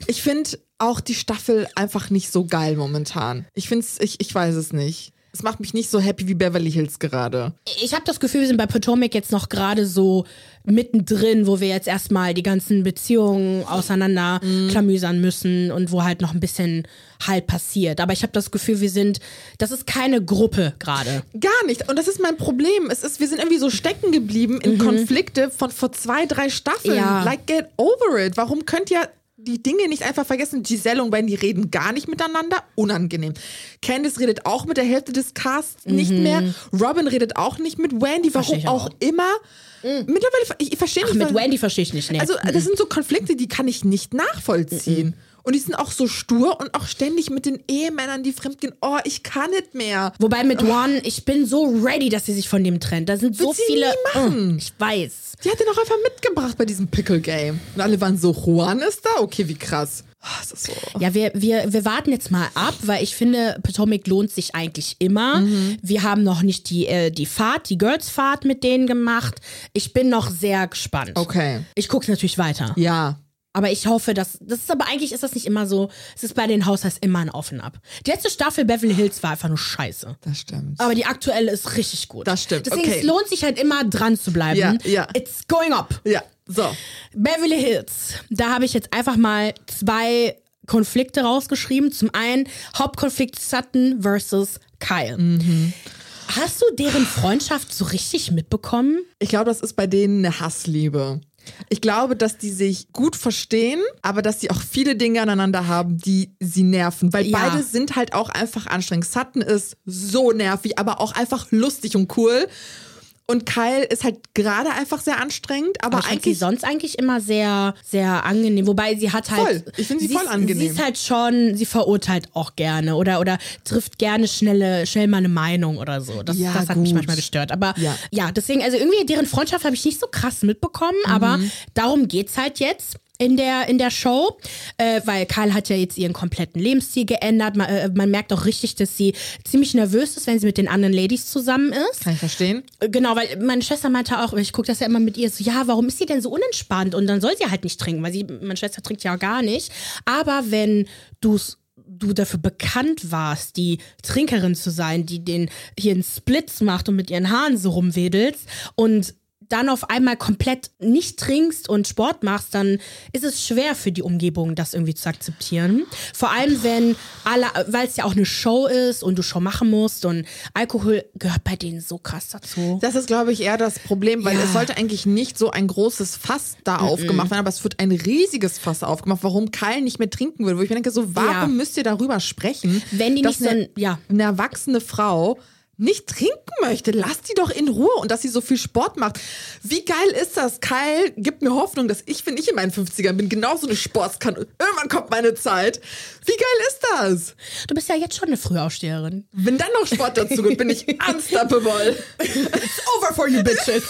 ich finde auch die Staffel einfach nicht so geil momentan. Ich finde es, ich, ich weiß es nicht. Es macht mich nicht so happy wie Beverly Hills gerade. Ich habe das Gefühl, wir sind bei Potomac jetzt noch gerade so mittendrin, wo wir jetzt erstmal die ganzen Beziehungen auseinander klamüsern müssen und wo halt noch ein bisschen halt passiert. Aber ich habe das Gefühl, wir sind, das ist keine Gruppe gerade. Gar nicht. Und das ist mein Problem. Es ist, wir sind irgendwie so stecken geblieben in Konflikte von vor zwei, drei Staffeln. Mhm. Ja. Like, get over it. Warum könnt ihr die Dinge nicht einfach vergessen? Giselle und Wendy reden gar nicht miteinander. Unangenehm. Candice redet auch mit der Hälfte des Casts nicht mehr. Robin redet auch nicht mit Wendy. Mhm. Warum auch, auch. immer. Mittlerweile, ich, ich verstehe Ach, nicht. mit was- Wendy verstehe ich nicht. Nee. Also, das sind so Konflikte, die kann ich nicht nachvollziehen. Und die sind auch so stur und auch ständig mit den Ehemännern, die fremdgehen. Oh, ich kann nicht mehr. Wobei mit One, ich bin so ready, dass sie sich von dem trennt. Da sind so Wird sie viele. Mm, ich weiß. Die hat den auch einfach mitgebracht bei diesem Pickle Game. Und alle waren so, Juan ist da? Okay, wie krass. Ah, so. Ja, wir, wir, wir warten jetzt mal ab, weil ich finde, Potomac lohnt sich eigentlich immer. Mhm. Wir haben noch nicht die, äh, die Fahrt, die Girls-Fahrt mit denen gemacht. Ich bin noch sehr gespannt. Okay. Ich gucke natürlich weiter. Ja. Aber ich hoffe, dass. Das ist aber eigentlich ist das nicht immer so. Es ist bei den Haushalts immer ein Auf und Ab. Die letzte Staffel Beverly Hills war einfach nur scheiße. Das stimmt. Aber die aktuelle ist richtig gut. Das stimmt, Deswegen okay. es lohnt sich halt immer dran zu bleiben. Ja, ja. It's going up. Ja, so. Beverly Hills. Da habe ich jetzt einfach mal zwei Konflikte rausgeschrieben. Zum einen Hauptkonflikt Sutton versus Kyle. Hast du deren Freundschaft so richtig mitbekommen? Ich glaube, das ist bei denen eine Hassliebe. Ich glaube, dass die sich gut verstehen, aber dass sie auch viele Dinge aneinander haben, die sie nerven. Weil Ja. beide sind halt auch einfach anstrengend. Sutton ist so nervig, aber auch einfach lustig und cool. Und Kyle ist halt gerade einfach sehr anstrengend, aber, Aber ich fand sie eigentlich sonst eigentlich immer sehr, sehr angenehm. Wobei sie hat halt. Voll. Ich finde sie voll ist- angenehm. Sie ist halt schon, sie verurteilt auch gerne oder, oder trifft gerne schnelle, schnell mal eine Meinung oder so. Das, Ja, das hat mich gut. manchmal gestört. Aber Ja. ja. deswegen, also irgendwie deren Freundschaft habe ich nicht so krass mitbekommen, Mhm. aber darum geht's halt jetzt. In der, in der Show, äh, weil Kyle hat ja jetzt ihren kompletten Lebensstil geändert. Man, äh, man merkt auch richtig, dass sie ziemlich nervös ist, wenn sie mit den anderen Ladies zusammen ist. kann ich verstehen. Genau, weil meine Schwester meinte auch, ich gucke das ja immer mit ihr, so, ja, warum ist sie denn so unentspannt? Und dann soll sie halt nicht trinken, weil sie, meine Schwester trinkt ja gar nicht. Aber wenn du's du dafür bekannt warst, die Trinkerin zu sein, die den hier einen Splits macht und mit ihren Haaren so rumwedelst und dann auf einmal komplett nicht trinkst und Sport machst, dann ist es schwer für die Umgebung, das irgendwie zu akzeptieren. Vor allem, wenn alle, weil es ja auch eine Show ist und du Show machen musst und Alkohol gehört bei denen so krass dazu. Das ist, glaube ich, eher das Problem, weil Ja. es sollte eigentlich nicht so ein großes Fass da aufgemacht werden, aber es wird ein riesiges Fass aufgemacht, warum Kyle nicht mehr trinken will. Wo ich mir denke, so, warum Ja. müsst ihr darüber sprechen? Wenn die nicht so eine, ein- ja. eine erwachsene Frau nicht trinken möchte, lasst die doch in Ruhe und dass sie so viel Sport macht. Wie geil ist das? Kyle gibt mir Hoffnung, dass ich, wenn ich in meinen 50ern bin, genauso eine Sportskanone. Irgendwann kommt meine Zeit. Wie geil ist das? Du bist ja jetzt schon eine Frühaufsteherin. Wenn dann noch Sport dazu kommt, bin ich unstoppable. It's over for you bitches.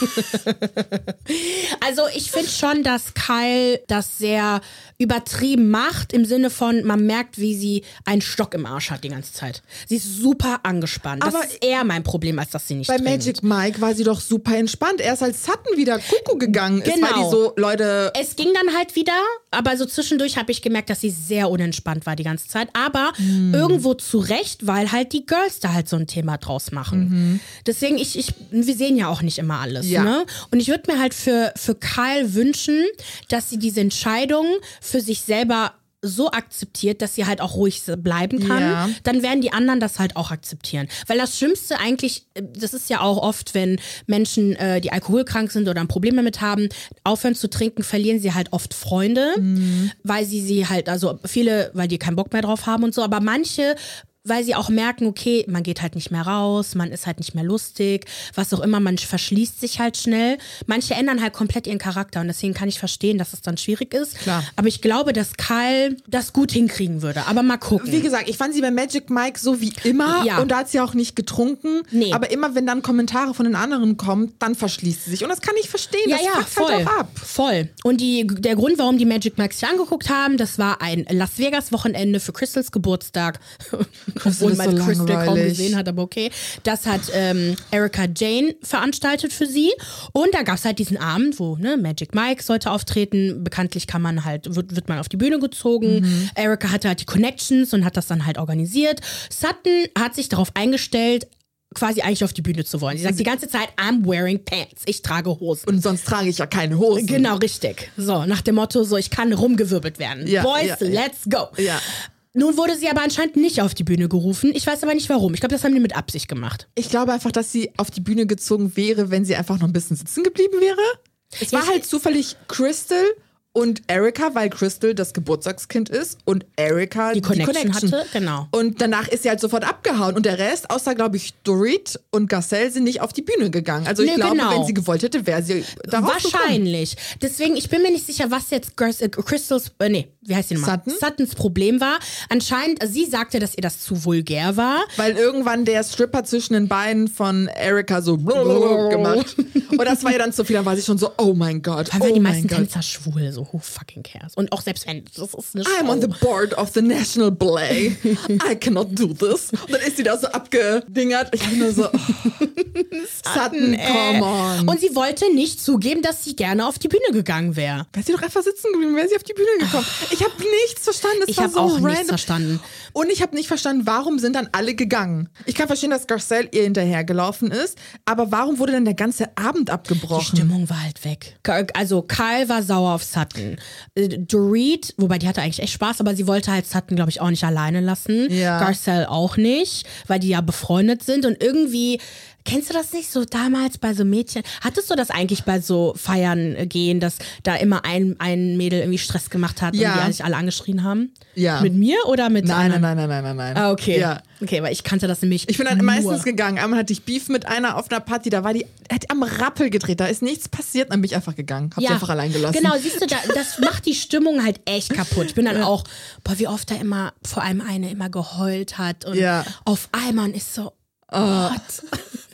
also ich finde schon, dass Kyle das sehr übertrieben macht, im Sinne von, man merkt, wie sie einen Stock im Arsch hat die ganze Zeit. Sie ist super angespannt. Das Aber ist eher mein Problem, als dass sie nicht Bei trinkt. Magic Mike war sie doch super entspannt. Erst als Sutton wieder Kuckuck gegangen ist, Genau. weil die so, Leute, Es ging dann halt wieder, aber so zwischendurch habe ich gemerkt, dass sie sehr unentspannt war die ganze Zeit. Aber Hm. irgendwo zu Recht, weil halt die Girls da halt so ein Thema draus machen. Deswegen, ich, ich, wir sehen ja auch nicht immer alles. Mhm. Ja. Ne? Und ich würde mir halt für, für Kyle wünschen, dass sie diese Entscheidung für sich selber so akzeptiert, dass sie halt auch ruhig bleiben kann, ja. dann werden die anderen das halt auch akzeptieren. Weil das Schlimmste eigentlich, äh, das ist ja auch oft, wenn Menschen, äh, die alkoholkrank sind oder ein Problem damit haben, aufhören zu trinken, verlieren sie halt oft Freunde, mhm. weil sie sie halt, also viele, weil die keinen Bock mehr drauf haben und so, aber manche weil sie auch merken, okay, man geht halt nicht mehr raus, man ist halt nicht mehr lustig, was auch immer, man verschließt sich halt schnell. Manche ändern halt komplett ihren Charakter und deswegen kann ich verstehen, dass es dann schwierig ist. Klar. Aber ich glaube, dass Kyle das gut hinkriegen würde. Aber mal gucken. Wie gesagt, ich fand sie bei Magic Mike so wie immer ja. und da hat sie auch nicht getrunken. Nee. Aber immer, wenn dann Kommentare von den anderen kommen, dann verschließt sie sich. Und das kann ich verstehen. Ja, das ja, halt voll. Halt auch ab. Voll. Und die, der Grund, warum die Magic Mikes sich angeguckt haben, das war ein Las Vegas Wochenende für Crystals Geburtstag. obwohl man so Crystal kaum gesehen hat, aber okay. Das hat ähm, Erika Jane veranstaltet für sie. Und da gab es halt diesen Abend, wo ne, Magic Mike sollte auftreten. Bekanntlich kann man halt, wird, wird man auf die Bühne gezogen. Mhm. Erika hatte halt die Connections und hat das dann halt organisiert. Sutton hat sich darauf eingestellt, quasi eigentlich auf die Bühne zu wollen. Sie sagt die ganze Zeit, I'm wearing pants. Ich trage Hosen. Und sonst trage ich ja keine Hosen. Genau, richtig. So, nach dem Motto, so, ich kann rumgewirbelt werden. Ja, Boys, ja, let's go. Ja. Nun wurde sie aber anscheinend nicht auf die Bühne gerufen. Ich weiß aber nicht warum. Ich glaube, das haben die mit Absicht gemacht. Ich glaube einfach, dass sie auf die Bühne gezogen wäre, wenn sie einfach noch ein bisschen sitzen geblieben wäre. Es war halt zufällig Crystal und Erika, weil Crystal das Geburtstagskind ist und Erika die, die Connection, Connection, hatte, genau. Und danach ist sie halt sofort abgehauen und der Rest, außer glaube ich Dorit und Garcelle, sind nicht auf die Bühne gegangen. Also ich nee, glaube, genau. wenn sie gewollt hätte, wäre sie darauf Wahrscheinlich. Gekommen. Deswegen, ich bin mir nicht sicher, was jetzt äh, Crystals, äh, nee, wie heißt sie nochmal? Sutton? Suttons Problem war. Anscheinend, sie sagte, dass ihr das zu vulgär war. Weil irgendwann der Stripper zwischen den Beinen von Erika so gemacht. Und das war ja dann zu viel, dann war sie schon so, oh mein Gott. Weil oh die meisten Tänzer schwul, so who fucking cares? Und auch selbst wenn, das ist eine Show. I'm on the board of the National Ballet. I cannot do this. Und dann ist sie da so abgedingert. Ich bin nur so, oh. Sutton, come on. Und sie wollte nicht zugeben, dass sie gerne auf die Bühne gegangen wäre. Wäre sie doch einfach sitzen geblieben, wäre sie auf die Bühne gekommen. Ich habe nichts verstanden. Es ich habe so auch random. nichts verstanden. Und ich habe nicht verstanden, warum sind dann alle gegangen? Ich kann verstehen, dass Garcelle ihr hinterhergelaufen ist, aber warum wurde dann der ganze Abend abgebrochen? Die Stimmung war halt weg. Also Kyle war sauer auf Sutton. Äh, Dorit, wobei die hatte eigentlich echt Spaß, aber sie wollte halt Sutton, glaube ich, auch nicht alleine lassen. Ja. Garcelle auch nicht, weil die ja befreundet sind und irgendwie Kennst du das nicht so damals bei so Mädchen? Hattest du das eigentlich bei so Feiern äh, gehen, dass da immer ein, ein Mädel irgendwie Stress gemacht hat ja. und die sich alle angeschrien haben? Ja. Mit mir oder mit nein, anderen? Nein, nein, nein, nein, nein, nein. Ah, okay. Ja. Okay, weil ich kannte das nämlich. Ich bin dann nur. meistens gegangen. Einmal hatte ich Beef mit einer auf einer Party, da war die hat am Rappel gedreht, da ist nichts passiert, dann bin ich einfach gegangen. Hab ja. sie einfach allein gelassen. Genau, siehst du, da, das macht die Stimmung halt echt kaputt. Ich bin dann ja. auch, boah, wie oft da immer, vor allem eine immer geheult hat und ja. auf einmal ist so, oh. Gott.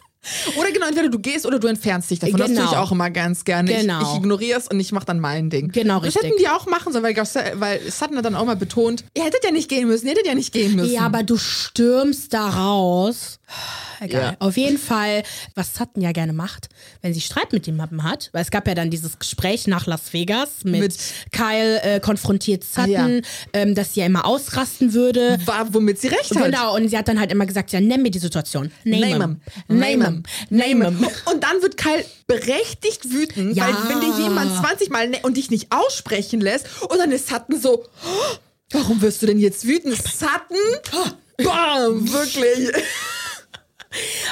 Oder genau, entweder du gehst oder du entfernst dich davon. Genau. Das tue ich genau. auch immer ganz gerne. Genau. Ich, ich ignoriere es und ich mache dann mein Ding. Genau, das richtig. hätten die auch machen sollen, weil, weil Sutton hat dann auch mal betont, ihr hättet ja nicht gehen müssen, ihr hättet ja nicht gehen müssen. Ja, aber du stürmst da raus egal. Ja. Auf jeden Fall, was Sutton ja gerne macht, wenn sie Streit mit jemandem hat, weil es gab ja dann dieses Gespräch nach Las Vegas mit, mit Kyle äh, konfrontiert Sutton, ja. ähm, dass sie ja immer ausrasten würde. War, womit sie recht hat. Genau, und sie hat dann halt immer gesagt, ja, nenn mir die Situation. Name, name him. Name him. Name him. Und dann wird Kyle berechtigt wütend, ja. weil wenn dir jemand 20 Mal ne und dich nicht aussprechen lässt und dann ist Sutton so, oh, warum wirst du denn jetzt wütend? Sutton? Bam, wirklich.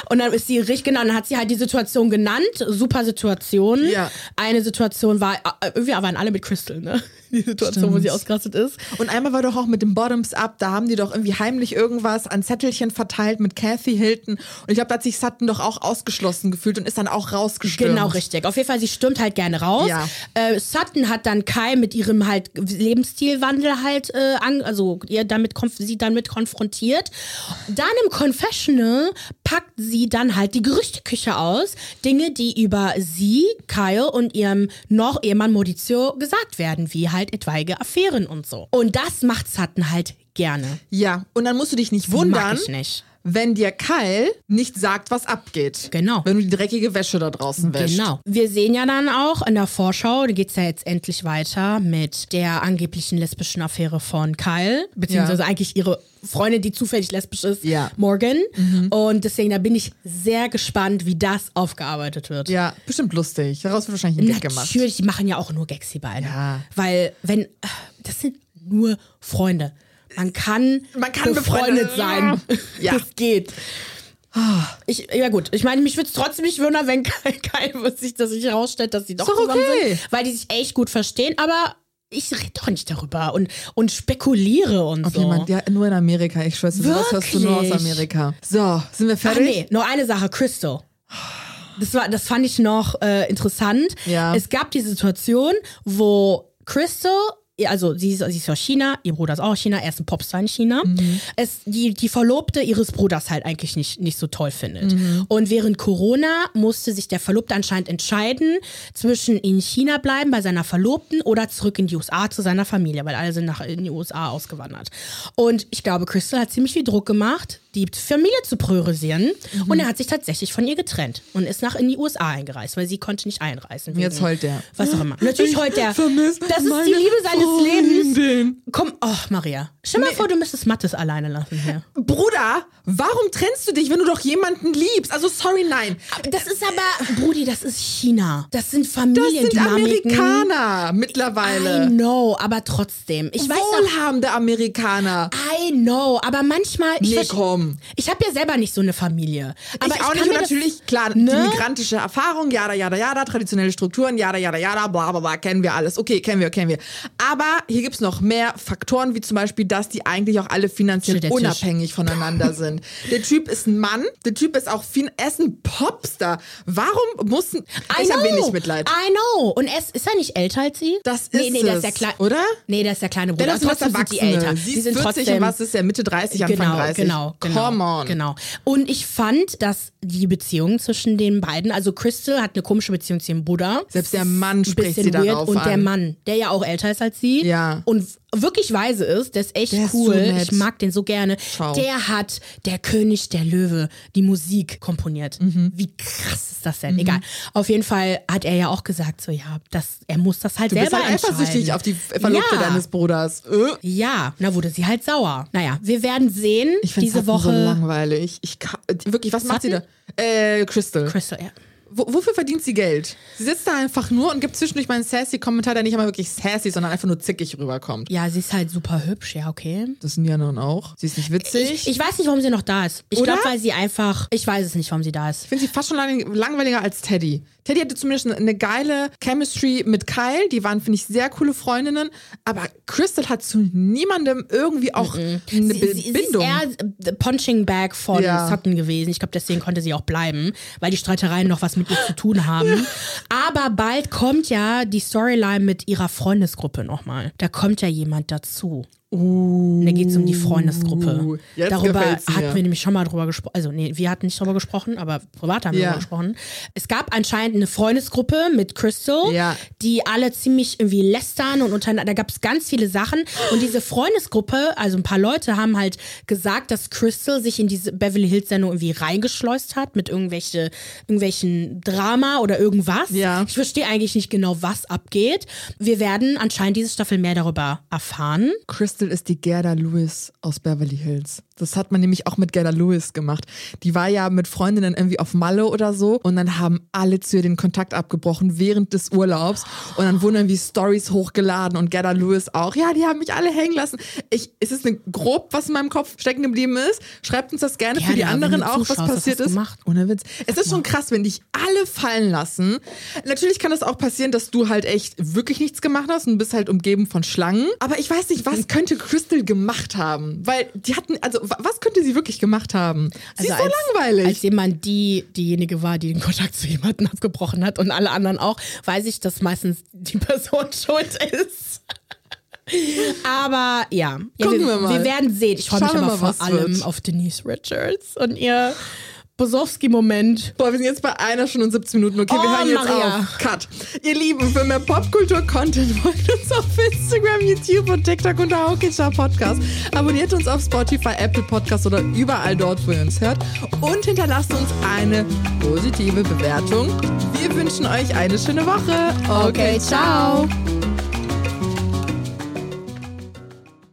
Und dann ist sie richtig, genau, dann hat sie halt die Situation genannt, super Situation. Ja. Eine Situation war, äh, irgendwie waren alle mit Crystal, ne? Die Situation, Stimmt. wo sie ausgerastet ist. Und einmal war doch auch mit dem Bottoms Up, da haben die doch irgendwie heimlich irgendwas an Zettelchen verteilt mit Kathy Hilton. Und ich glaube, da hat sich Sutton doch auch ausgeschlossen gefühlt und ist dann auch rausgestürmt. Genau, richtig. Auf jeden Fall, sie stürmt halt gerne raus. Ja. Äh, Sutton hat dann Kai mit ihrem halt Lebensstilwandel halt, äh, an, also ihr damit, sie damit konfrontiert. Dann im Confessional packt sie dann halt die Gerüchteküche aus. Dinge, die über sie, Kyle und ihrem noch Ehemann Maurizio gesagt werden, wie halt etwaige Affären und so. Und das macht Sutton halt gerne. Ja, und dann musst du dich nicht wundern. Mag ich nicht wenn dir Kyle nicht sagt, was abgeht. Genau. Wenn du die dreckige Wäsche da draußen wäschst. Genau. Wir sehen ja dann auch in der Vorschau, da geht es ja jetzt endlich weiter mit der angeblichen lesbischen Affäre von Kyle, beziehungsweise Ja. eigentlich ihre Freundin, die zufällig lesbisch ist, Ja. Morgan. Und deswegen, da bin ich sehr gespannt, wie das aufgearbeitet wird. Ja, bestimmt lustig. Daraus wird wahrscheinlich ein Gag gemacht. Natürlich, die machen ja auch nur Gags, die beiden. Ja. Weil, wenn, das sind nur Freunde. Man kann, Man kann befreundet befreundet- sein. Ja. Das geht. Ich, ja gut, ich meine, mich würde es trotzdem nicht wundern, wenn kein, kein sich, dass sich herausstellt, dass sie doch doch zusammen okay. sind, weil die sich echt gut verstehen, aber ich rede doch nicht darüber und, und spekuliere und Auf so. jemand, ja, nur in Amerika. Ich schwör's dir, sowas hörst du nur aus? Amerika. So, sind wir Ach fertig? nee, nur eine Sache, Crystal. Das, war, das fand ich noch äh, interessant. Ja. Es gab die Situation, wo Crystal, also sie ist, sie ist aus China, ihr Bruder ist auch aus China, er ist ein Popstar in China, Mhm. es, die, die Verlobte ihres Bruders halt eigentlich nicht, nicht so toll findet. Mhm. Und während Corona musste sich der Verlobte anscheinend entscheiden, zwischen in China bleiben bei seiner Verlobten oder zurück in die USA zu seiner Familie, weil alle sind nach in die USA ausgewandert. Und ich glaube, Crystal hat ziemlich viel Druck gemacht, die Familie zu priorisieren. Mhm. Und er hat sich tatsächlich von ihr getrennt und ist nach in die USA eingereist, weil sie konnte nicht einreisen. Jetzt heult der. Was auch immer. Natürlich heult der. vermiss Das ist die Liebe seines Lebens. Freundin. Komm, oh, Maria. Stell mal vor, du müsstest Mattes alleine lassen hier. Bruder, warum trennst du dich, wenn du doch jemanden liebst? Also, sorry, nein. Das ist aber, Brudi, das ist China. Das sind Das sind. Amerikaner I mittlerweile. know, aber trotzdem. Ich weiß auch, Wohlhabende Amerikaner. I know, aber manchmal. Ich, Nee, verste- komm. ich habe ja selber nicht so eine Familie. Aber ich auch kann nicht. Und natürlich, klar, ne? die migrantische Erfahrung, jada, jada, jada, traditionelle Strukturen, jada, jada, jada, bla, bla, bla, kennen wir alles. Okay, kennen wir, kennen wir. Aber hier gibt's noch mehr Faktoren, wie zum Beispiel, dass die eigentlich auch alle finanziell unabhängig voneinander sind. Der Typ ist ein Mann, der Typ ist auch, fin er ist ein Popstar. Warum mussten, ich habe wenig Mitleid. I know. Und er ist, ist er nicht älter als sie? Das nee, ist nee, das ist es, der kleine. oder? Nee, das ist der kleine Bruder. Denn das sind trotzdem sind die älter. Sie ist sind 40 trotzdem, und was ist der? Mitte 30, Anfang genau, 30. Genau, genau. Come on. Genau. Und ich fand, dass die Beziehung zwischen den beiden, also Crystal hat eine komische Beziehung zu ihrem Bruder. Selbst der Mann spricht sie darauf Und an. der Mann, der ja auch älter ist als sie. Ja. Und wirklich weise ist, der ist echt Der ist cool. so nett. ich mag den so gerne. Schau. Der hat der König der Löwe die Musik komponiert. Mhm. Wie krass ist das denn? Egal. Auf jeden Fall hat er ja auch gesagt, so ja, das, er muss das halt Du bist selber halt eifersüchtig auf die Verlobte Ja. deines Bruders. Äh. Ja, na wurde sie halt sauer. Naja, wir werden sehen Ich finde diese so Woche. langweilig. Ich kann, wirklich, was macht sie da? Äh, Crystal. Crystal, ja. Wo, wofür verdient sie Geld? Sie sitzt da einfach nur und gibt zwischendurch mal einen sassy Kommentar, der nicht einmal wirklich sassy, sondern einfach nur zickig rüberkommt. Ja, sie ist halt super hübsch, ja, okay. Das sind die anderen auch. Sie ist nicht witzig. Ich, ich weiß nicht, warum sie noch da ist. Ich glaube, weil sie einfach. Ich weiß es nicht, warum sie da ist. Ich finde sie fast schon lang, langweiliger als Teddy. Teddy hatte zumindest eine geile Chemistry mit Kyle. Die waren, finde ich, sehr coole Freundinnen. Aber Crystal hat zu niemandem irgendwie auch eine Sie, sie, sie ist Bindung. eher the Punching Bag von Ja. Sutton gewesen. Ich glaube, deswegen konnte sie auch bleiben, weil die Streitereien noch was mit ihr zu tun haben. Aber bald kommt ja die Storyline mit ihrer Freundesgruppe nochmal. Da kommt ja jemand dazu. Uh, Da geht es um die Freundesgruppe. jetzt Darüber hatten wir nämlich schon mal drüber gesprochen. Also, nee, wir hatten nicht drüber gesprochen, aber privat haben wir Ja. drüber gesprochen. Es gab anscheinend eine Freundesgruppe mit Crystal, Ja. die alle ziemlich irgendwie lästern und untereinander. Da gab es ganz viele Sachen. Und diese Freundesgruppe, also ein paar Leute, haben halt gesagt, dass Crystal sich in diese Beverly Hills-Sendung irgendwie reingeschleust hat mit irgendwelche, irgendwelchen Drama oder irgendwas. Ich verstehe eigentlich nicht genau, was abgeht. Wir werden anscheinend diese Staffel mehr darüber erfahren. Crystal ist die Gerda Lewis aus Beverly Hills. Das hat man nämlich auch mit Gerda Lewis gemacht. Die war ja mit Freundinnen irgendwie auf Malle oder so und dann haben alle zu ihr den Kontakt abgebrochen während des Urlaubs und dann wurden irgendwie Stories hochgeladen und Gerda Lewis auch. Ja, die haben mich alle hängen lassen. Ich, es ist eine grob, was in meinem Kopf stecken geblieben ist. Schreibt uns das gerne für die anderen auch, was passiert ist. gemacht? Ohne Witz. Es ist schon krass, wenn dich alle fallen lassen. Natürlich kann es auch passieren, dass du halt echt wirklich nichts gemacht hast und bist halt umgeben von Schlangen. Aber ich weiß nicht, was könnte Crystal gemacht haben? Weil die hatten, also was könnte sie wirklich gemacht haben? Sie ist so Also als, langweilig. Als jemand, die diejenige war, die den Kontakt zu jemandem abgebrochen hat und alle anderen auch, weiß ich, dass meistens die Person schuld ist. Aber ja, ja Gucken wir, wir mal. wir werden sehen. Ich freue mich aber mal, vor allem wird. auf Denise Richards und ihr Bosowski-Moment. Boah, wir sind jetzt bei einer Stunde und 17 Minuten. Okay, oh, wir hören jetzt Maria. auf. Cut. Ihr Lieben, für mehr Popkultur-Content folgt uns auf Instagram, YouTube und TikTok unter Haukischer Podcast. Abonniert uns auf Spotify, Apple Podcast oder überall dort, wo ihr uns hört. Und hinterlasst uns eine positive Bewertung. Wir wünschen euch eine schöne Woche. Okay, ciao.